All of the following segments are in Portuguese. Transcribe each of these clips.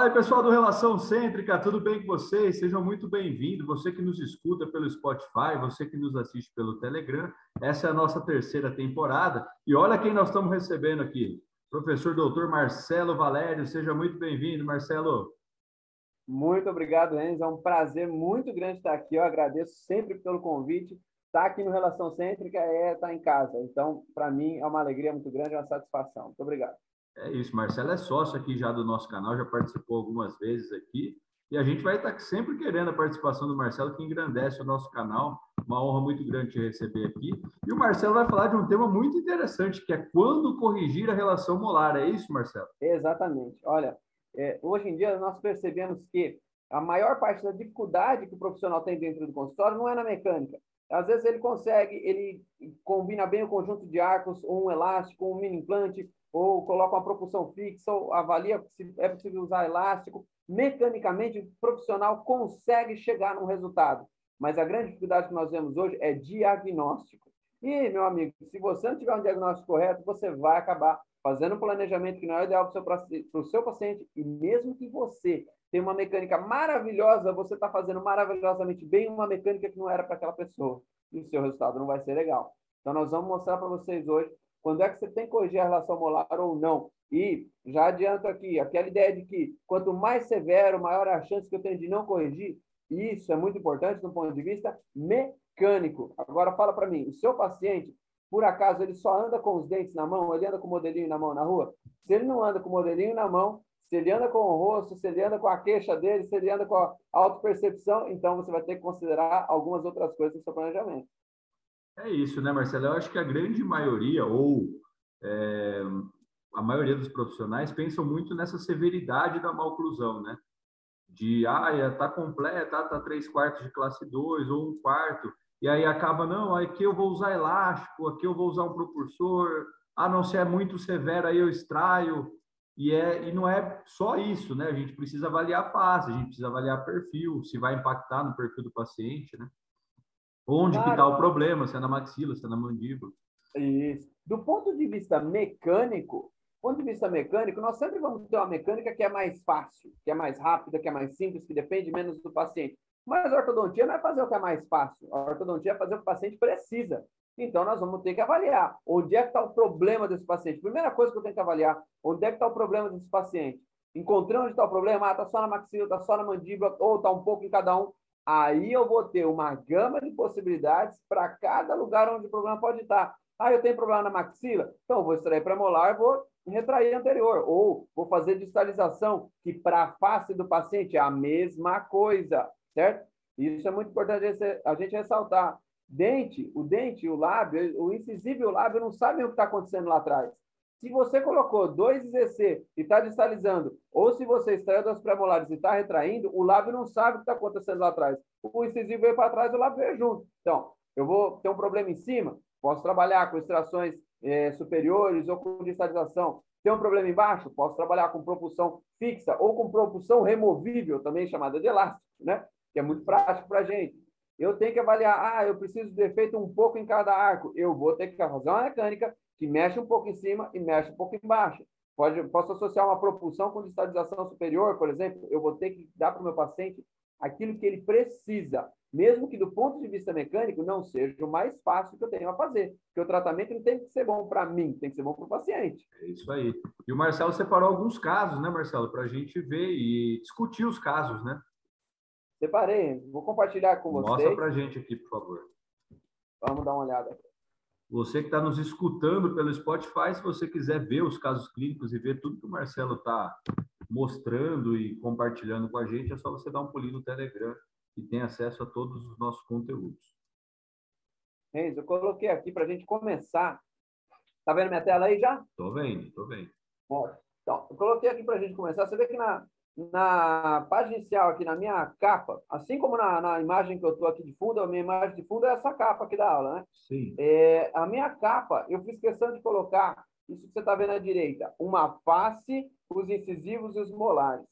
Fala aí, pessoal do Relação Cêntrica, tudo bem com vocês? Sejam muito bem-vindos. Você que nos escuta pelo Spotify, você que nos assiste pelo Telegram. Essa é a nossa terceira temporada. E olha quem nós estamos recebendo aqui. Professor doutor Marcelo Valério, seja muito bem-vindo, Marcelo. Muito obrigado, Enzo. É um prazer muito grande estar aqui. Eu agradeço sempre pelo convite. Estar aqui no Relação Cêntrica é estar em casa. Então, para mim, é uma alegria muito grande, é uma satisfação. Muito obrigado. É isso, Marcelo é sócio aqui já do nosso canal, já participou algumas vezes aqui. E a gente vai estar sempre querendo a participação do Marcelo, que engrandece o nosso canal. Uma honra muito grande te receber aqui. E o Marcelo vai falar de um tema muito interessante, que é quando corrigir a relação molar. É isso, Marcelo? Exatamente. Olha, é, hoje em dia nós percebemos que a maior parte da dificuldade que o profissional tem dentro do consultório não é na mecânica. Às vezes ele consegue, ele combina bem o conjunto de arcos, um elástico, um mini implante, ou coloca uma propulsão fixa, ou avalia se é possível usar elástico. Mecanicamente, o profissional consegue chegar num resultado. Mas a grande dificuldade que nós vemos hoje é diagnóstico. E, meu amigo, se você não tiver um diagnóstico correto, você vai acabar fazendo um planejamento que não é ideal para o seu paciente. E mesmo que você tenha uma mecânica maravilhosa, você está fazendo maravilhosamente bem uma mecânica que não era para aquela pessoa. E o seu resultado não vai ser legal. Então, nós vamos mostrar para vocês hoje quando é que você tem que corrigir a relação molar ou não. E já adianto aqui, aquela ideia de que quanto mais severo, maior a chance que eu tenho de não corrigir, isso é muito importante do ponto de vista mecânico. Agora fala para mim, o seu paciente, por acaso, ele só anda com os dentes na mão, ele anda com o modelinho na mão na rua? Se ele não anda com o modelinho na mão, se ele anda com o rosto, se ele anda com a queixa dele, se ele anda com a autopercepção, então você vai ter que considerar algumas outras coisas no seu planejamento. É isso, né, Marcelo? Eu acho que a grande maioria, ou é, a maioria dos profissionais, pensam muito nessa severidade da malclusão, né? De, ah, tá completa, tá três quartos de classe 2 ou um quarto, e aí acaba, não, aqui eu vou usar elástico, aqui eu vou usar um propulsor, ah, não, se é muito severo, aí eu extraio, e, é, e não é só isso, né? A gente precisa avaliar a face, a gente precisa avaliar perfil, se vai impactar no perfil do paciente, né? Onde claro. que está o problema, se é na maxila, se é na mandíbula. Isso. Do ponto de vista mecânico, ponto de vista mecânico, nós sempre vamos ter uma mecânica que é mais fácil, que é mais rápida, que é mais simples, que depende menos do paciente. Mas a ortodontia não é fazer o que é mais fácil. A ortodontia é fazer o que o paciente precisa. Então, nós vamos ter que avaliar onde é que está o problema desse paciente. Primeira coisa que eu tenho que avaliar, onde é que está o problema desse paciente. Encontrando onde está o problema, ah, está só na maxila, está só na mandíbula, ou está um pouco em cada um. Aí eu vou ter uma gama de possibilidades para cada lugar onde o problema pode estar. Ah, eu tenho problema na maxila? Então, eu vou extrair premolar e vou retrair anterior. Ou vou fazer distalização, que para a face do paciente é a mesma coisa, certo? Isso é muito importante a gente ressaltar. Dente, o dente, o lábio, o incisivo e o lábio não sabem o que está acontecendo lá atrás. Se você colocou dois IZC e está distalizando, ou se você extraiu das premolares e está retraindo, o lábio não sabe o que está acontecendo lá atrás. O incisivo veio para trás, o lábio veio junto. Então, eu vou ter um problema em cima, posso trabalhar com extrações é, superiores ou com distalização. Tem um problema embaixo, posso trabalhar com propulsão fixa ou com propulsão removível, também chamada de elástico, né? que é muito prático para a gente. Eu tenho que avaliar, ah, eu preciso de efeito um pouco em cada arco. Eu vou ter que fazer uma mecânica que mexe um pouco em cima e mexe um pouco embaixo. Pode, posso associar uma propulsão com distalização superior, por exemplo, eu vou ter que dar para o meu paciente aquilo que ele precisa, mesmo que do ponto de vista mecânico não seja o mais fácil que eu tenho a fazer, porque o tratamento não tem que ser bom para mim, tem que ser bom para o paciente. É isso aí. E o Marcelo separou alguns casos, né, Marcelo, para a gente ver e discutir os casos, né? Separei, vou compartilhar com vocês. Mostra para a gente aqui, por favor. Vamos dar uma olhada. Você que está nos escutando pelo Spotify, se você quiser ver os casos clínicos e ver tudo que o Marcelo está mostrando e compartilhando com a gente, é só você dar um pulinho no Telegram e tem acesso a todos os nossos conteúdos. Renzo, eu coloquei aqui para a gente começar. Tá vendo minha tela aí já? Tô vendo, tô vendo. Bom, então, eu coloquei aqui para a gente começar. Você vê que na, na página inicial aqui, na minha capa, assim como na, na imagem que eu estou aqui de fundo, a minha imagem de fundo é essa capa aqui da aula, né? Sim. É, a minha capa, eu fiz questão de colocar, isso que você está vendo à direita, uma face, os incisivos e os molares.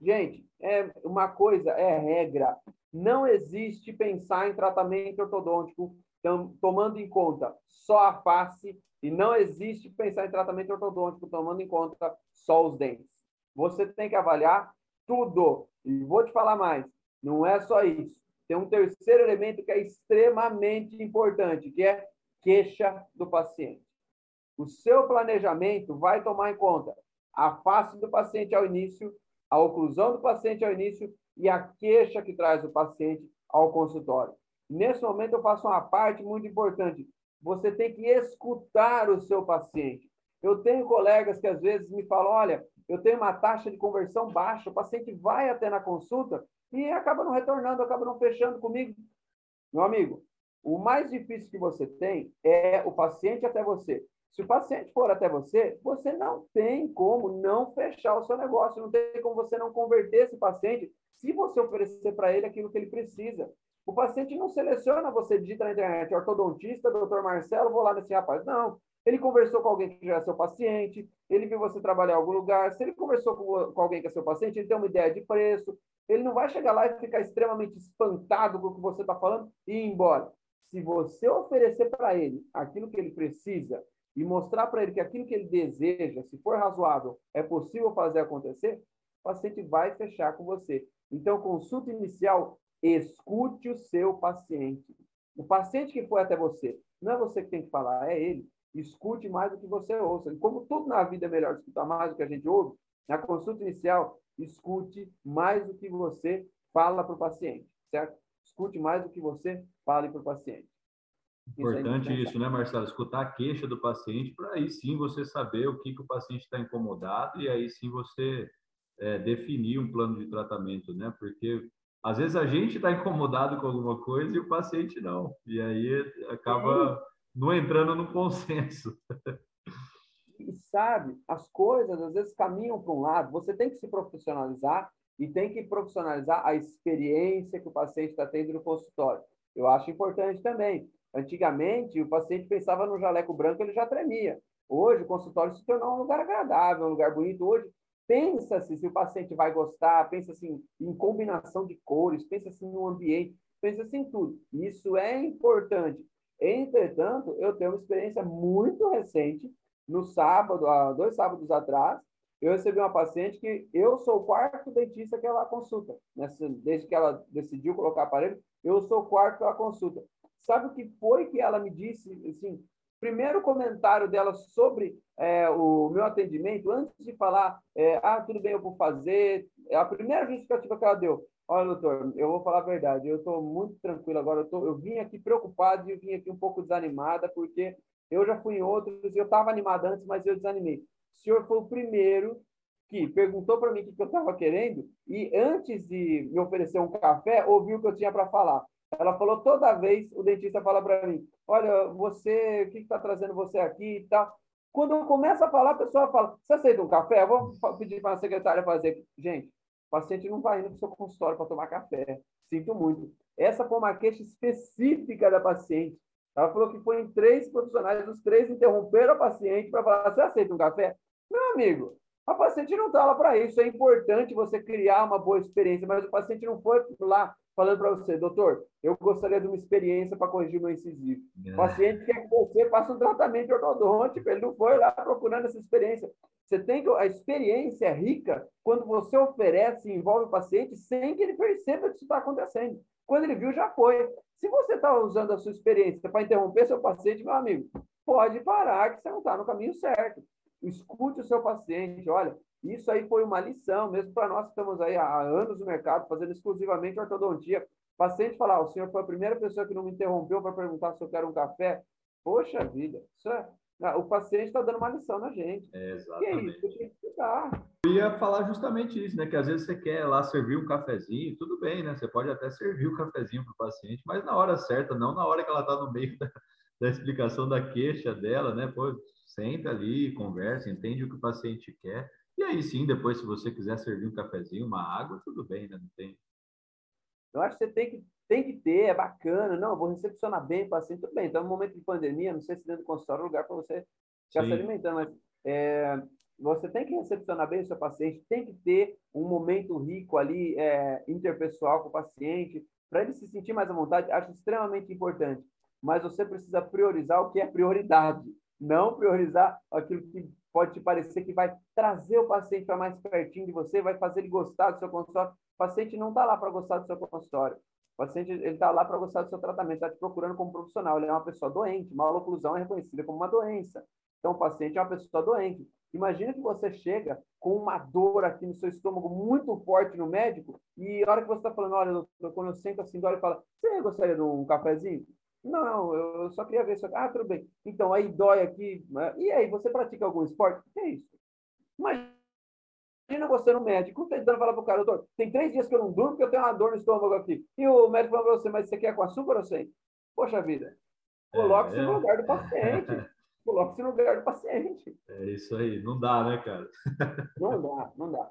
Gente, é uma coisa, é regra. Não existe pensar em tratamento ortodôntico tomando em conta só a face e não existe pensar em tratamento ortodôntico tomando em conta só os dentes você tem que avaliar tudo. E vou te falar mais, não é só isso. Tem um terceiro elemento que é extremamente importante, que é queixa do paciente. O seu planejamento vai tomar em conta a face do paciente ao início, a oclusão do paciente ao início e a queixa que traz o paciente ao consultório. Nesse momento, eu faço uma parte muito importante. Você tem que escutar o seu paciente. Eu tenho colegas que às vezes me falam: olha, eu tenho uma taxa de conversão baixa, o paciente vai até na consulta e acaba não retornando, acaba não fechando comigo. Meu amigo, o mais difícil que você tem é o paciente até você. Se o paciente for até você, você não tem como não fechar o seu negócio, não tem como você não converter esse paciente se você oferecer para ele aquilo que ele precisa. O paciente não seleciona, você digita na internet, ortodontista, doutor Marcelo, vou lá nesse rapaz. Não. Ele conversou com alguém que já é seu paciente, ele viu você trabalhar em algum lugar. Se ele conversou com, com alguém que é seu paciente, ele tem uma ideia de preço. Ele não vai chegar lá e ficar extremamente espantado com o que você está falando e ir embora. Se você oferecer para ele aquilo que ele precisa e mostrar para ele que aquilo que ele deseja, se for razoável, é possível fazer acontecer, o paciente vai fechar com você. Então, consulta inicial, escute o seu paciente. O paciente que foi até você, não é você que tem que falar, é ele. Escute mais do que você ouça. E como tudo na vida é melhor escutar mais do que a gente ouve, na consulta inicial, escute mais do que você fala para o paciente, certo? Escute mais do que você fale para o paciente. Importante isso, isso, né, Marcelo? Escutar a queixa do paciente para aí sim você saber o que, que o paciente está incomodado e aí sim você é, definir um plano de tratamento, né? Porque às vezes a gente está incomodado com alguma coisa e o paciente não. E aí acaba não entrando no consenso. E sabe, as coisas às vezes caminham para um lado, você tem que se profissionalizar e tem que profissionalizar a experiência que o paciente está tendo no consultório. Eu acho importante também. Antigamente, o paciente pensava no jaleco branco, ele já tremia. Hoje, o consultório se tornou um lugar agradável, um lugar bonito. Hoje, pensa-se se o paciente vai gostar, pensa-se em, em combinação de cores, pensa-se no ambiente, pensa-se em tudo. Isso é importante. Entretanto, eu tenho uma experiência muito recente. No sábado, há dois sábados atrás, eu recebi uma paciente que eu sou o quarto dentista que ela consulta. Nessa, desde que ela decidiu colocar aparelho, eu sou o quarto que ela consulta. Sabe o que foi que ela me disse? Assim, primeiro comentário dela sobre é, o meu atendimento, antes de falar, é, ah, tudo bem, eu vou fazer, é a primeira justificativa que ela deu. Olha, doutor, eu vou falar a verdade, eu estou muito tranquilo agora, eu, tô, eu vim aqui preocupado e vim aqui um pouco desanimada, porque eu já fui em outros, eu estava animada antes, mas eu desanimei. O senhor foi o primeiro que perguntou para mim o que eu estava querendo e antes de me oferecer um café, ouviu o que eu tinha para falar. Ela falou toda vez, o dentista fala para mim, olha, você, o que está trazendo você aqui e tal. Quando eu começo a falar, a pessoa fala, você aceita um café? Eu vou pedir para a secretária fazer. Gente, o paciente não vai indo para o seu consultório para tomar café. Sinto muito. Essa foi uma queixa específica da paciente. Ela falou que foi em três profissionais, os três interromperam a paciente para falar, você aceita um café? Meu amigo, a paciente não está lá para isso. É importante você criar uma boa experiência, mas o paciente não foi lá falando para você, doutor, eu gostaria de uma experiência para corrigir meu incisivo. É. O paciente quer que você faça um tratamento ortodôntico, ele não foi lá procurando essa experiência. Você tem que a experiência é rica quando você oferece e envolve o paciente sem que ele perceba que isso está acontecendo. Quando ele viu, já foi. Se você está usando a sua experiência para interromper seu paciente, meu amigo, pode parar que você não está no caminho certo. Escute o seu paciente. Olha, isso aí foi uma lição, mesmo para nós que estamos aí há anos no mercado, fazendo exclusivamente ortodontia. O paciente falar, ah, o senhor foi a primeira pessoa que não me interrompeu para perguntar se eu quero um café. Poxa vida, isso é... o paciente está dando uma lição na gente. É, exatamente. E é isso, que. Eu ia falar justamente isso, né? Que às vezes você quer lá servir um cafezinho, tudo bem, né? Você pode até servir o um cafezinho para o paciente, mas na hora certa, não na hora que ela está no meio da, da explicação da queixa dela, né? Pô, senta ali, conversa, entende o que o paciente quer e aí sim, depois, se você quiser servir um cafezinho, uma água, tudo bem, né? Não tem. Eu acho que você tem que, tem que ter, é bacana. Não, vou recepcionar bem o paciente, tudo bem. Então, no momento de pandemia, não sei se dentro do consultório é lugar para você ficar se alimentando, mas é, você tem que recepcionar bem o seu paciente, tem que ter um momento rico ali, é, interpessoal com o paciente, para ele se sentir mais à vontade, acho extremamente importante. Mas você precisa priorizar o que é prioridade, não priorizar aquilo que pode te parecer que vai trazer o paciente para mais pertinho de você, vai fazer ele gostar do seu consultório. O paciente não está lá para gostar do seu consultório. O paciente está lá para gostar do seu tratamento, está te procurando como profissional. Ele é uma pessoa doente, uma oclusão é reconhecida como uma doença. Então, o paciente é uma pessoa doente. Imagina que você chega com uma dor aqui no seu estômago muito forte no médico e a hora que você está falando, olha, doutor, quando eu sento assim, dói, ele fala, você gostaria de um cafezinho? Não, eu só queria ver isso. Ah, tudo bem. Então, aí dói aqui. Né? E aí, você pratica algum esporte? O que é isso? Imagina você no médico tentando falar para o cara, doutor, tem três dias que eu não durmo porque eu tenho uma dor no estômago aqui. E o médico falou para você, mas você quer com açúcar ou sem? Poxa vida, coloque-se é, é. no lugar do paciente. Coloque-se no lugar do paciente. É isso aí, não dá, né, cara? não dá, não dá.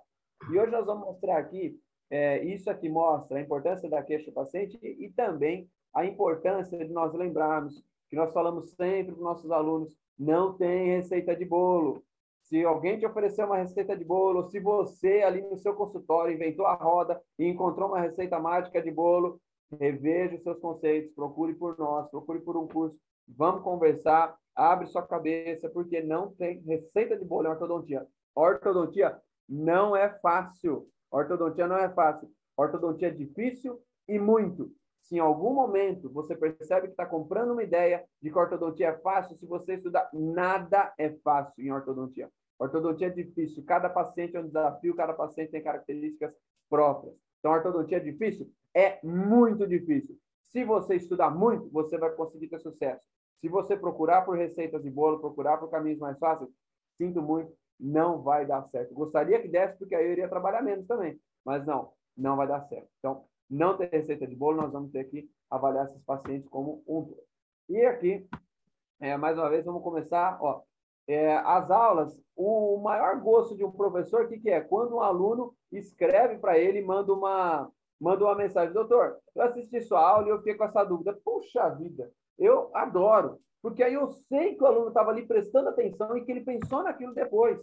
E hoje nós vamos mostrar aqui, é, isso aqui mostra a importância da queixa do paciente e, e também a importância de nós lembrarmos que nós falamos sempre para os nossos alunos, não tem receita de bolo. Se alguém te oferecer uma receita de bolo, se você ali no seu consultório inventou a roda e encontrou uma receita mágica de bolo, reveja os seus conceitos, procure por nós, procure por um curso, vamos conversar, abre sua cabeça, porque não tem receita de bolo em ortodontia. Ortodontia não é fácil. Ortodontia não é fácil. Ortodontia é difícil e muito. Se em algum momento você percebe que está comprando uma ideia de que ortodontia é fácil, se você estudar, nada é fácil em ortodontia. Ortodontia é difícil, cada paciente é um desafio, cada paciente tem características próprias. Então, ortodontia é difícil? É muito difícil. Se você estudar muito, você vai conseguir ter sucesso. Se você procurar por receitas de bolo, procurar por caminhos mais fáceis, sinto muito, não vai dar certo. Gostaria que desse, porque aí eu iria trabalhar menos também. Mas não, não vai dar certo. Então, não ter receita de bolo, nós vamos ter que avaliar esses pacientes como um. E aqui, é, mais uma vez, vamos começar. Ó, é, as aulas, o maior gosto de um professor, o que, que é? Quando um aluno escreve para ele, manda uma, manda uma mensagem, doutor, eu assisti sua aula e eu fiquei com essa dúvida. Puxa vida, eu adoro, porque aí eu sei que o aluno estava ali prestando atenção e que ele pensou naquilo depois.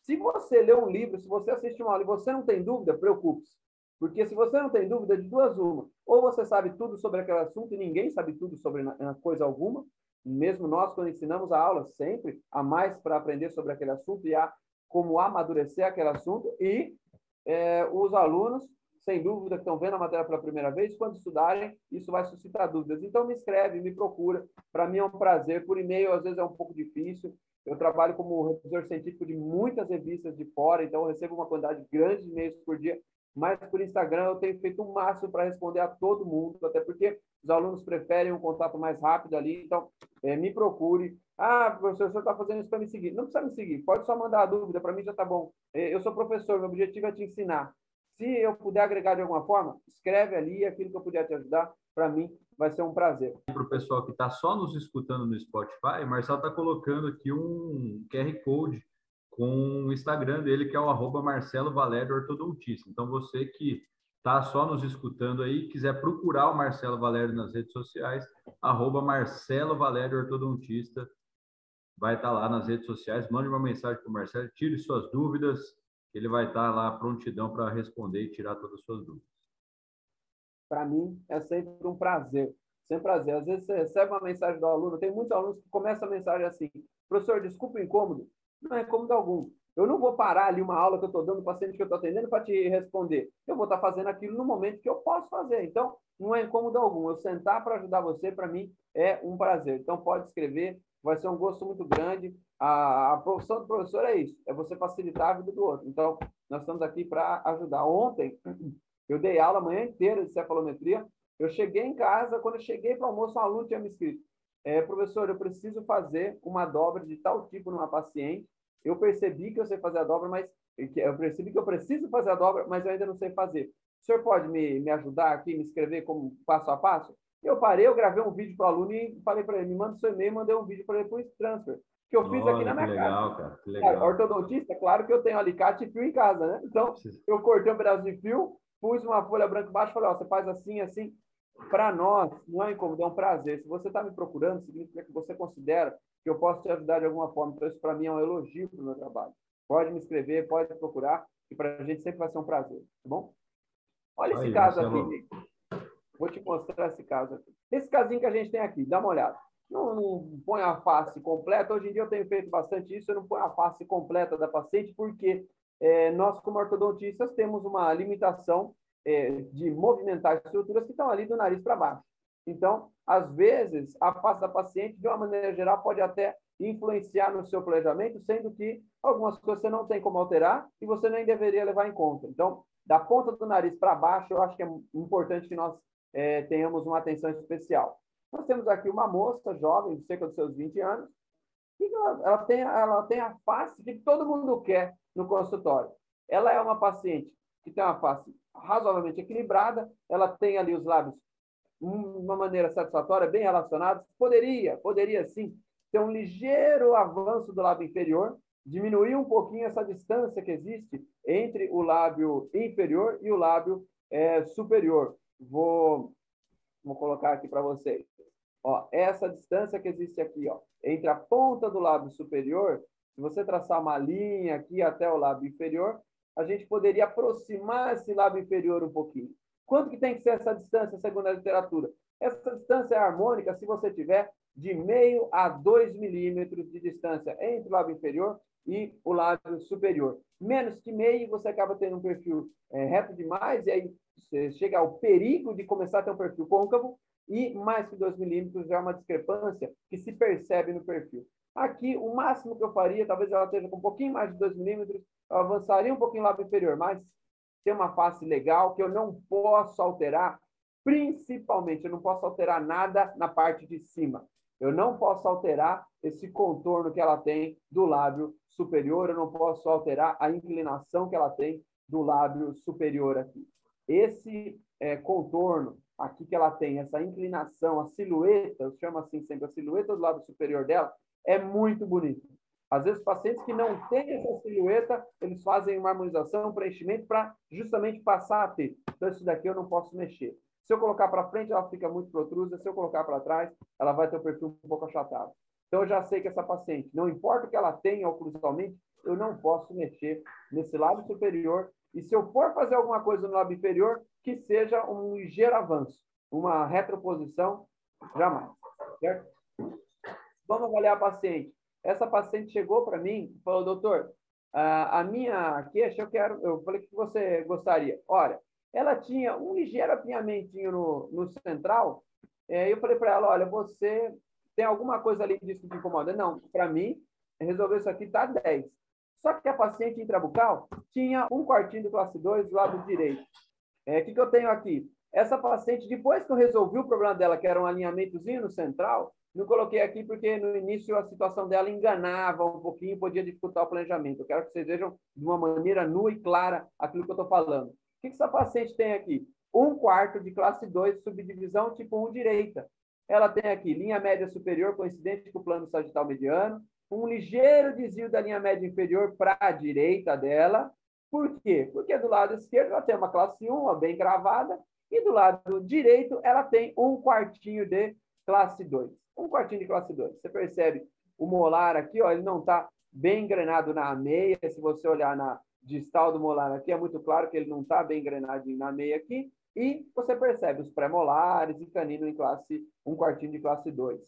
Se você lê um livro, se você assiste uma aula e você não tem dúvida, preocupe-se. Porque se você não tem dúvida, de duas uma. Ou você sabe tudo sobre aquele assunto e ninguém sabe tudo sobre coisa alguma. Mesmo nós, quando ensinamos a aula, sempre há mais para aprender sobre aquele assunto e há como amadurecer aquele assunto. E é, os alunos, sem dúvida, que estão vendo a matéria pela primeira vez, quando estudarem, isso vai suscitar dúvidas. Então, me escreve, me procura. Para mim é um prazer. Por e-mail, às vezes, é um pouco difícil. Eu trabalho como revisor científico de muitas revistas de fora, então recebo uma quantidade grande de e-mails por dia mas por Instagram eu tenho feito o máximo para responder a todo mundo, até porque os alunos preferem um contato mais rápido ali, então é, me procure. Ah, professor, o senhor está fazendo isso para me seguir. Não precisa me seguir, pode só mandar a dúvida, para mim já está bom. É, eu sou professor, meu objetivo é te ensinar. Se eu puder agregar de alguma forma, escreve ali, aquilo que eu puder te ajudar, para mim vai ser um prazer. Para o pessoal que está só nos escutando no Spotify, Marcelo está colocando aqui um QR Code com o Instagram dele, que é o arroba Marcelo Valério Ortodontista. Então, você que está só nos escutando aí, quiser procurar o Marcelo Valério nas redes sociais, arroba Marcelo Valério Ortodontista, vai estar tá lá nas redes sociais, mande uma mensagem para o Marcelo, tire suas dúvidas, ele vai estar tá lá prontidão para responder e tirar todas as suas dúvidas. Para mim, é sempre um prazer, sempre um prazer. Às vezes você recebe uma mensagem do aluno, tem muitos alunos que começam a mensagem assim, professor, desculpa o incômodo, não é cômodo algum. Eu não vou parar ali uma aula que eu estou dando, paciente que eu estou atendendo, para te responder. Eu vou estar tá fazendo aquilo no momento que eu posso fazer. Então, não é incômodo algum. Eu sentar para ajudar você, para mim, é um prazer. Então, pode escrever, vai ser um gosto muito grande. A, a profissão do professor é isso, é você facilitar a vida do outro. Então, nós estamos aqui para ajudar. Ontem, eu dei aula a manhã inteira de cefalometria. Eu cheguei em casa, quando eu cheguei para o almoço, um aluno tinha me escrito: é, professor, eu preciso fazer uma dobra de tal tipo numa paciente eu percebi que eu sei fazer a dobra, mas eu percebi que eu preciso fazer a dobra, mas eu ainda não sei fazer. O senhor pode me, me ajudar aqui, me escrever como passo a passo? Eu parei, eu gravei um vídeo para o aluno e falei para ele, me manda seu e-mail, mandei um vídeo para ele por transfer, que eu fiz Olha, aqui na minha legal, casa. Cara, que legal. ortodontista, claro que eu tenho alicate e fio em casa, né? Então, eu cortei um pedaço de fio, pus uma folha branca embaixo e falei, ó, você faz assim, assim. Para nós, não é incômodo, é um prazer. Se você está me procurando, significa que você considera que eu posso te ajudar de alguma forma. Então, isso para mim é um elogio para o meu trabalho. Pode me escrever, pode procurar, e para a gente sempre vai ser um prazer, tá bom? Olha Aí, esse caso aqui, Vou te mostrar esse caso aqui. Esse casinho que a gente tem aqui, dá uma olhada. não, não põe a face completa. Hoje em dia eu tenho feito bastante isso, eu não ponho a face completa da paciente, porque é, nós, como ortodontistas, temos uma limitação é, de movimentar estruturas que estão ali do nariz para baixo. Então, às vezes, a face da paciente, de uma maneira geral, pode até influenciar no seu planejamento, sendo que algumas coisas você não tem como alterar e você nem deveria levar em conta. Então, da ponta do nariz para baixo, eu acho que é importante que nós é, tenhamos uma atenção especial. Nós temos aqui uma moça jovem, cerca dos seus 20 anos, e ela, ela, tem, ela tem a face que todo mundo quer no consultório. Ela é uma paciente que tem uma face razoavelmente equilibrada, ela tem ali os lábios de uma maneira satisfatória, bem relacionados. Poderia, poderia sim, ter um ligeiro avanço do lábio inferior, diminuir um pouquinho essa distância que existe entre o lábio inferior e o lábio é, superior. Vou, vou colocar aqui para vocês. Ó, essa distância que existe aqui, ó, entre a ponta do lábio superior, se você traçar uma linha aqui até o lábio inferior, a gente poderia aproximar esse lábio inferior um pouquinho. Quanto que tem que ser essa distância, segundo a literatura? Essa distância é harmônica se você tiver de meio a 2 milímetros de distância entre o lábio inferior e o lábio superior. Menos que meio, você acaba tendo um perfil é, reto demais, e aí você chega ao perigo de começar a ter um perfil côncavo, e mais que 2 milímetros já é uma discrepância que se percebe no perfil. Aqui, o máximo que eu faria, talvez ela esteja com um pouquinho mais de 2 milímetros, eu avançaria um pouquinho o lábio inferior, mas tem uma face legal que eu não posso alterar, principalmente, eu não posso alterar nada na parte de cima. Eu não posso alterar esse contorno que ela tem do lábio superior, eu não posso alterar a inclinação que ela tem do lábio superior aqui. Esse é, contorno aqui que ela tem, essa inclinação, a silhueta, eu chamo assim sempre, a silhueta do lábio superior dela, é muito bonito. Às vezes, pacientes que não têm essa silhueta, eles fazem uma harmonização, um preenchimento para justamente passar a ter. Então, isso daqui eu não posso mexer. Se eu colocar para frente, ela fica muito protrusa. Se eu colocar para trás, ela vai ter o perfil um pouco achatado. Então, eu já sei que essa paciente, não importa o que ela tenha oclusalmente, eu não posso mexer nesse lado superior. E se eu for fazer alguma coisa no lábio inferior, que seja um ligeiro avanço, uma retroposição, jamais. Certo? Vamos avaliar a paciente. Essa paciente chegou para mim e falou, doutor, a minha queixa, eu quero, eu falei que você gostaria. Olha, ela tinha um ligeiro apinhamentinho no, no central. É, eu falei para ela, olha, você tem alguma coisa ali disso que te incomoda? Não, para mim, resolver isso aqui está 10. Só que a paciente intrabucal tinha um quartinho do classe 2 do lado direito. É, o é, que, que eu tenho aqui? Essa paciente, depois que eu resolvi o problema dela, que era um alinhamentozinho no central, não coloquei aqui porque no início a situação dela enganava um pouquinho, podia dificultar o planejamento. Eu quero que vocês vejam de uma maneira nua e clara aquilo que eu estou falando que, que essa paciente tem aqui? Um quarto de classe 2, subdivisão tipo 1 direita. Ela tem aqui linha média superior coincidente com o plano sagital mediano, um ligeiro desvio da linha média inferior para a direita dela. Por quê? Porque do lado esquerdo ela tem uma classe 1, uma bem gravada, e do lado direito ela tem um quartinho de classe 2. Um quartinho de classe 2. Você percebe o molar aqui, ó, ele não está bem engrenado na meia. Se você olhar na, distal do molar aqui, é muito claro que ele não está bem engrenadinho na meia aqui, e você percebe os pré-molares e canino em classe, um quartinho de classe 2.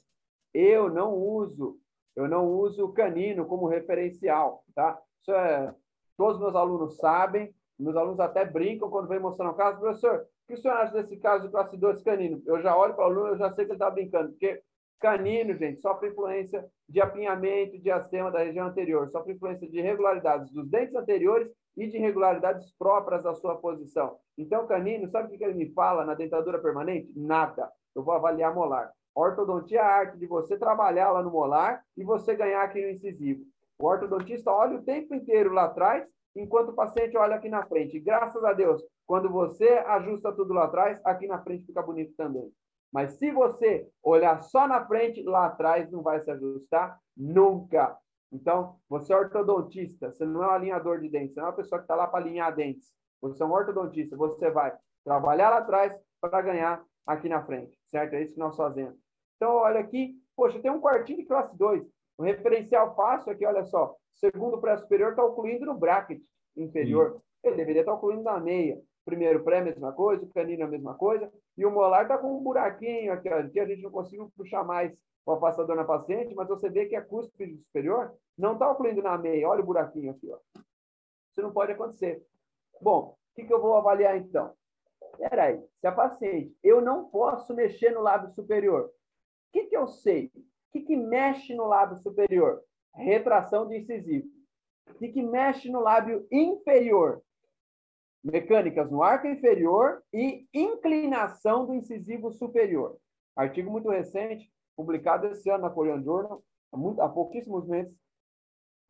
Eu não uso, eu não uso o canino como referencial, tá? Isso é, todos os meus alunos sabem, meus alunos até brincam quando vem mostrar um caso, professor, o que o senhor acha desse caso de classe 2 canino? Eu já olho para o aluno, eu já sei que ele está brincando, porque Canino, gente, sofre influência de apinhamento de acema da região anterior, sofre influência de irregularidades dos dentes anteriores e de irregularidades próprias da sua posição. Então, canino, sabe o que ele me fala na dentadura permanente? Nada. Eu vou avaliar molar. Ortodontia é a arte de você trabalhar lá no molar e você ganhar aqui no incisivo. O ortodontista olha o tempo inteiro lá atrás, enquanto o paciente olha aqui na frente. Graças a Deus, quando você ajusta tudo lá atrás, aqui na frente fica bonito também. Mas se você olhar só na frente, lá atrás não vai se ajustar nunca. Então, você é ortodontista, você não é um alinhador de dentes, você não é uma pessoa que está lá para alinhar dentes. Você é um ortodontista, você vai trabalhar lá atrás para ganhar aqui na frente, certo? É isso que nós fazemos. Então, olha aqui, poxa, tem um quartinho de classe 2. Um referencial fácil aqui, olha só. Segundo pré-superior está ocluindo no bracket inferior. Ele deveria estar tá ocluindo na meia. Primeiro pré, mesma coisa, o canino, a mesma coisa, e o molar está com um buraquinho aqui, ó, que a gente não conseguiu puxar mais o afastador na paciente, mas você vê que a cúspide superior não está ocluindo na meia. Olha o buraquinho aqui. Ó. Isso não pode acontecer. Bom, o que, que eu vou avaliar então? Peraí, se a paciente, eu não posso mexer no lábio superior. O que, que eu sei? O que, que mexe no lábio superior? Retração do incisivo. O que, que mexe no lábio inferior? Mecânicas no arco inferior e inclinação do incisivo superior. Artigo muito recente, publicado esse ano na Korean Journal, há, muito, há pouquíssimos meses,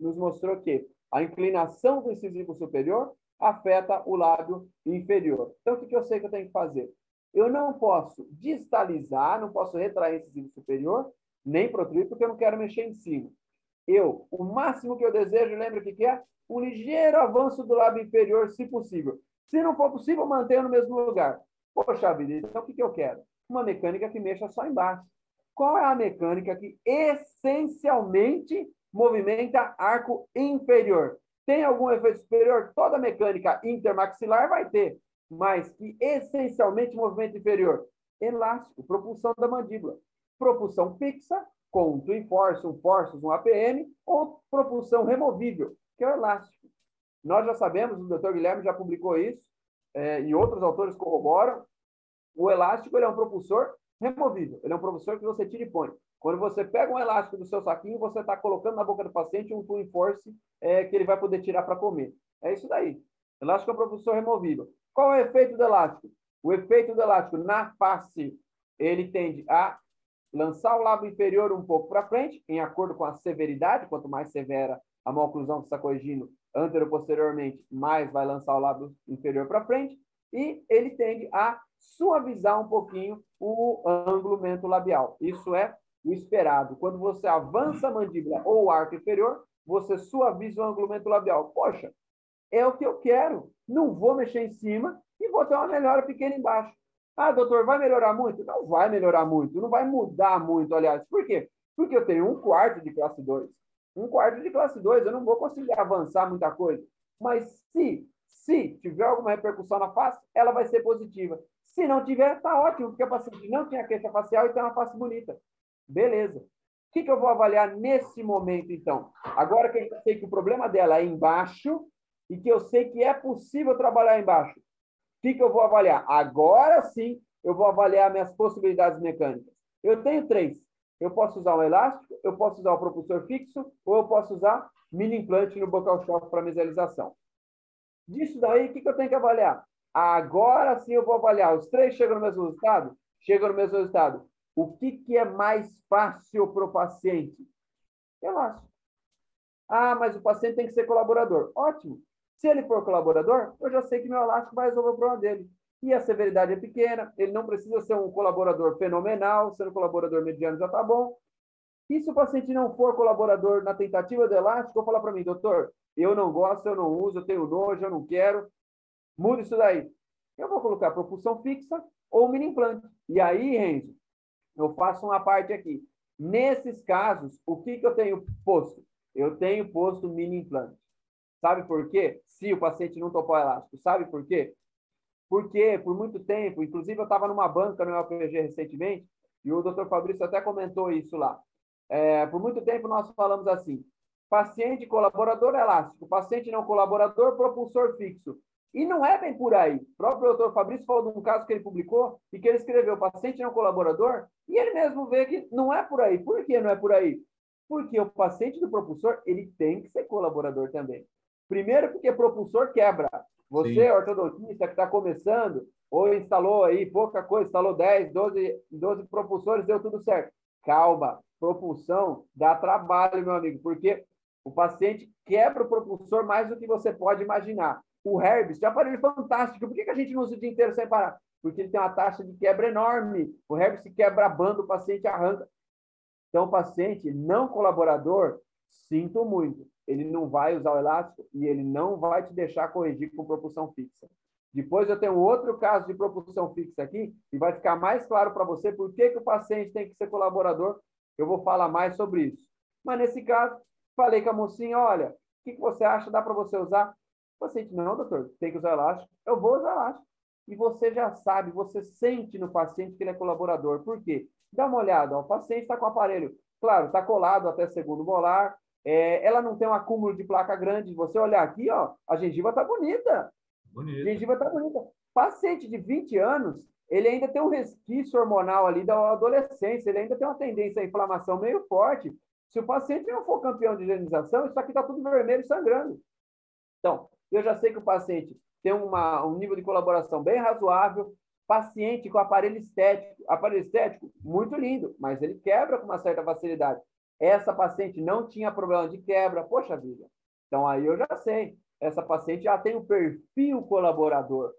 nos mostrou que a inclinação do incisivo superior afeta o lábio inferior. Então, o que eu sei que eu tenho que fazer? Eu não posso distalizar, não posso retrair o incisivo superior, nem protruir, porque eu não quero mexer em cima. Eu, o máximo que eu desejo, lembra o que, que é? Um ligeiro avanço do lábio inferior, se possível. Se não for possível, mantenha no mesmo lugar. Poxa vida, então o que, que eu quero? Uma mecânica que mexa só embaixo. Qual é a mecânica que essencialmente movimenta arco inferior? Tem algum efeito superior? Toda mecânica intermaxilar vai ter, mas que essencialmente movimento inferior. Elástico, propulsão da mandíbula. Propulsão fixa, com um twin force, um force, um APM, ou propulsão removível, que é o elástico. Nós já sabemos, o Dr. Guilherme já publicou isso, é, e outros autores corroboram, o elástico ele é um propulsor removível. Ele é um professor que você tira e põe. Quando você pega um elástico do seu saquinho, você está colocando na boca do paciente um twin force é, que ele vai poder tirar para comer. É isso daí. Elástico é um professor removível. Qual é o efeito do elástico? O efeito do elástico na face, ele tende a lançar o lábio inferior um pouco para frente, em acordo com a severidade. Quanto mais severa a maloclusão que está corrigindo antero-posteriormente, mais vai lançar o lábio inferior para frente. E ele tende a suavizar um pouquinho o ângulo mento-labial. Isso é o esperado. Quando você avança a mandíbula ou o arco inferior, você suaviza o ângulo mento-labial. Poxa, é o que eu quero. Não vou mexer em cima e vou ter uma melhora pequena embaixo. Ah, doutor, vai melhorar muito? Não vai melhorar muito, não vai mudar muito, aliás. Por quê? Porque eu tenho um quarto de classe 2. Um quarto de classe 2, eu não vou conseguir avançar muita coisa. Mas se, se tiver alguma repercussão na face, ela vai ser positiva. Se não tiver, está ótimo, porque a paciente não tinha queixa facial e tem uma face bonita. Beleza. O que, que eu vou avaliar nesse momento, então? Agora que eu sei que o problema dela é embaixo e que eu sei que é possível trabalhar embaixo, o que, que eu vou avaliar? Agora sim, eu vou avaliar minhas possibilidades mecânicas. Eu tenho três. Eu posso usar um elástico, eu posso usar o propulsor fixo, ou eu posso usar mini implante no bocal shock para mesialização. Disso daí, o que, que eu tenho que avaliar? Agora sim eu vou avaliar. Os três chegam no mesmo resultado? Chegam no mesmo resultado. O que, que é mais fácil para o paciente? Elástico. Ah, mas o paciente tem que ser colaborador. Ótimo. Se ele for colaborador, eu já sei que meu elástico vai resolver o problema dele. E a severidade é pequena, ele não precisa ser um colaborador fenomenal, sendo colaborador mediano já está bom. E se o paciente não for colaborador na tentativa do elástico, eu falar para mim, doutor, eu não gosto, eu não uso, eu tenho nojo, eu não quero, Muda isso daí. Eu vou colocar propulsão fixa ou mini implante. E aí, Renzo, eu faço uma parte aqui. Nesses casos, o que, que eu tenho posto? Eu tenho posto mini implante. Sabe por quê? Se o paciente não topou elástico. Sabe por quê? Porque por muito tempo, inclusive eu estava numa banca no LPG recentemente, e o doutor Fabrício até comentou isso lá. É, por muito tempo nós falamos assim: paciente colaborador elástico, paciente não colaborador, propulsor fixo. E não é bem por aí. O próprio doutor Fabrício falou de um caso que ele publicou e que ele escreveu, paciente não colaborador, e ele mesmo vê que não é por aí. Por que não é por aí? Porque o paciente do propulsor, ele tem que ser colaborador também. Primeiro, porque propulsor quebra. Você, Sim. ortodontista, que está começando, ou instalou aí pouca coisa, instalou 10, 12, 12 propulsores, deu tudo certo. Calma, propulsão dá trabalho, meu amigo, porque o paciente quebra o propulsor mais do que você pode imaginar. O Herbst é um aparelho fantástico. Por que, que a gente não usa o dia inteiro sem parar? Porque ele tem uma taxa de quebra enorme. O Herbst quebra a banda, o paciente arranca. Então, o paciente não colaborador, sinto muito, ele não vai usar o elástico e ele não vai te deixar corrigir com propulsão fixa. Depois eu tenho outro caso de propulsão fixa aqui e vai ficar mais claro para você por que, que o paciente tem que ser colaborador. Eu vou falar mais sobre isso. Mas nesse caso, falei com a mocinha, olha, o que, que você acha? Dá para você usar? O paciente, não, doutor, tem que usar elástico. Eu vou usar elástico. E você já sabe, você sente no paciente que ele é colaborador. Por quê? Dá uma olhada, ó, o paciente está com o aparelho, claro, está colado até segundo molar, é, ela não tem um acúmulo de placa grande. Você olhar aqui, ó, a gengiva está bonita. Bonita. A gengiva está bonita. Paciente de 20 anos, ele ainda tem um resquício hormonal ali da adolescência, ele ainda tem uma tendência à inflamação meio forte. Se o paciente não for campeão de higienização, isso aqui está tudo vermelho sangrando. Então, eu já sei que o paciente tem uma, um nível de colaboração bem razoável, paciente com aparelho estético, aparelho estético muito lindo, mas ele quebra com uma certa facilidade. Essa paciente não tinha problema de quebra, poxa vida. Então aí eu já sei, essa paciente já tem um perfil colaborador.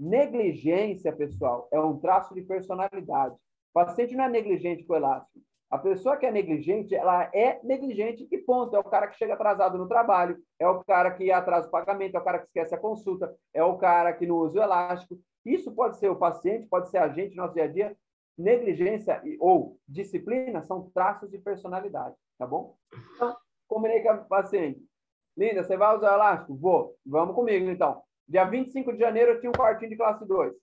Negligência, pessoal, é um traço de personalidade. O paciente não é negligente com elástico. A pessoa que é negligente, ela é negligente e ponto. É o cara que chega atrasado no trabalho, é o cara que atrasa o pagamento, é o cara que esquece a consulta, é o cara que não usa o elástico. Isso pode ser o paciente, pode ser a gente no nosso dia a dia. Negligência ou disciplina são traços de personalidade, tá bom? Então, combinei com a paciente. Linda, você vai usar elástico? Vou. Vamos comigo, então. Dia 25 de janeiro eu tinha um quartinho de classe 2.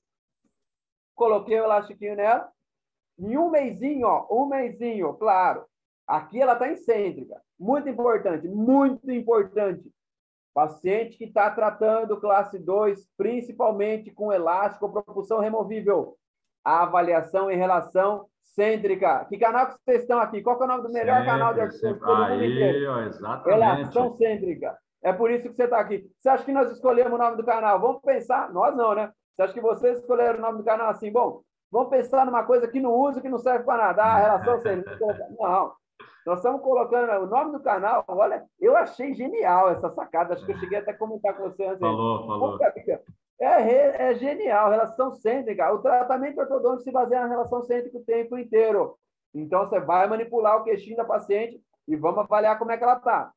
Coloquei o elastiquinho nela. Em um mêsinho, ó, um mêsinho, claro. Aqui ela está excêntrica. Muito importante, muito importante. Paciente que está tratando classe 2, principalmente com elástico ou propulsão removível. A avaliação em relação cêntrica. Que canal que vocês estão aqui? Qual é o nome do melhor sempre, canal de arquitetura do Aí, ó, exatamente. Relação cêntrica. É por isso que você está aqui. Você acha que nós escolhemos o nome do canal? Vamos pensar. Nós não, né? Você acha que vocês escolheram o nome do canal assim? Bom, vamos pensar numa coisa que não usa, que não serve para nada. Ah, relação cêntrica. Não. Nós estamos colocando o nome do canal. Olha, eu achei genial essa sacada. Acho que eu cheguei até a comentar com você antes. Falou, falou. É, é genial, relação cêntrica. O tratamento ortodôntico se baseia na relação cêntrica o tempo inteiro. Então, você vai manipular o queixinho da paciente e vamos avaliar como é que ela está.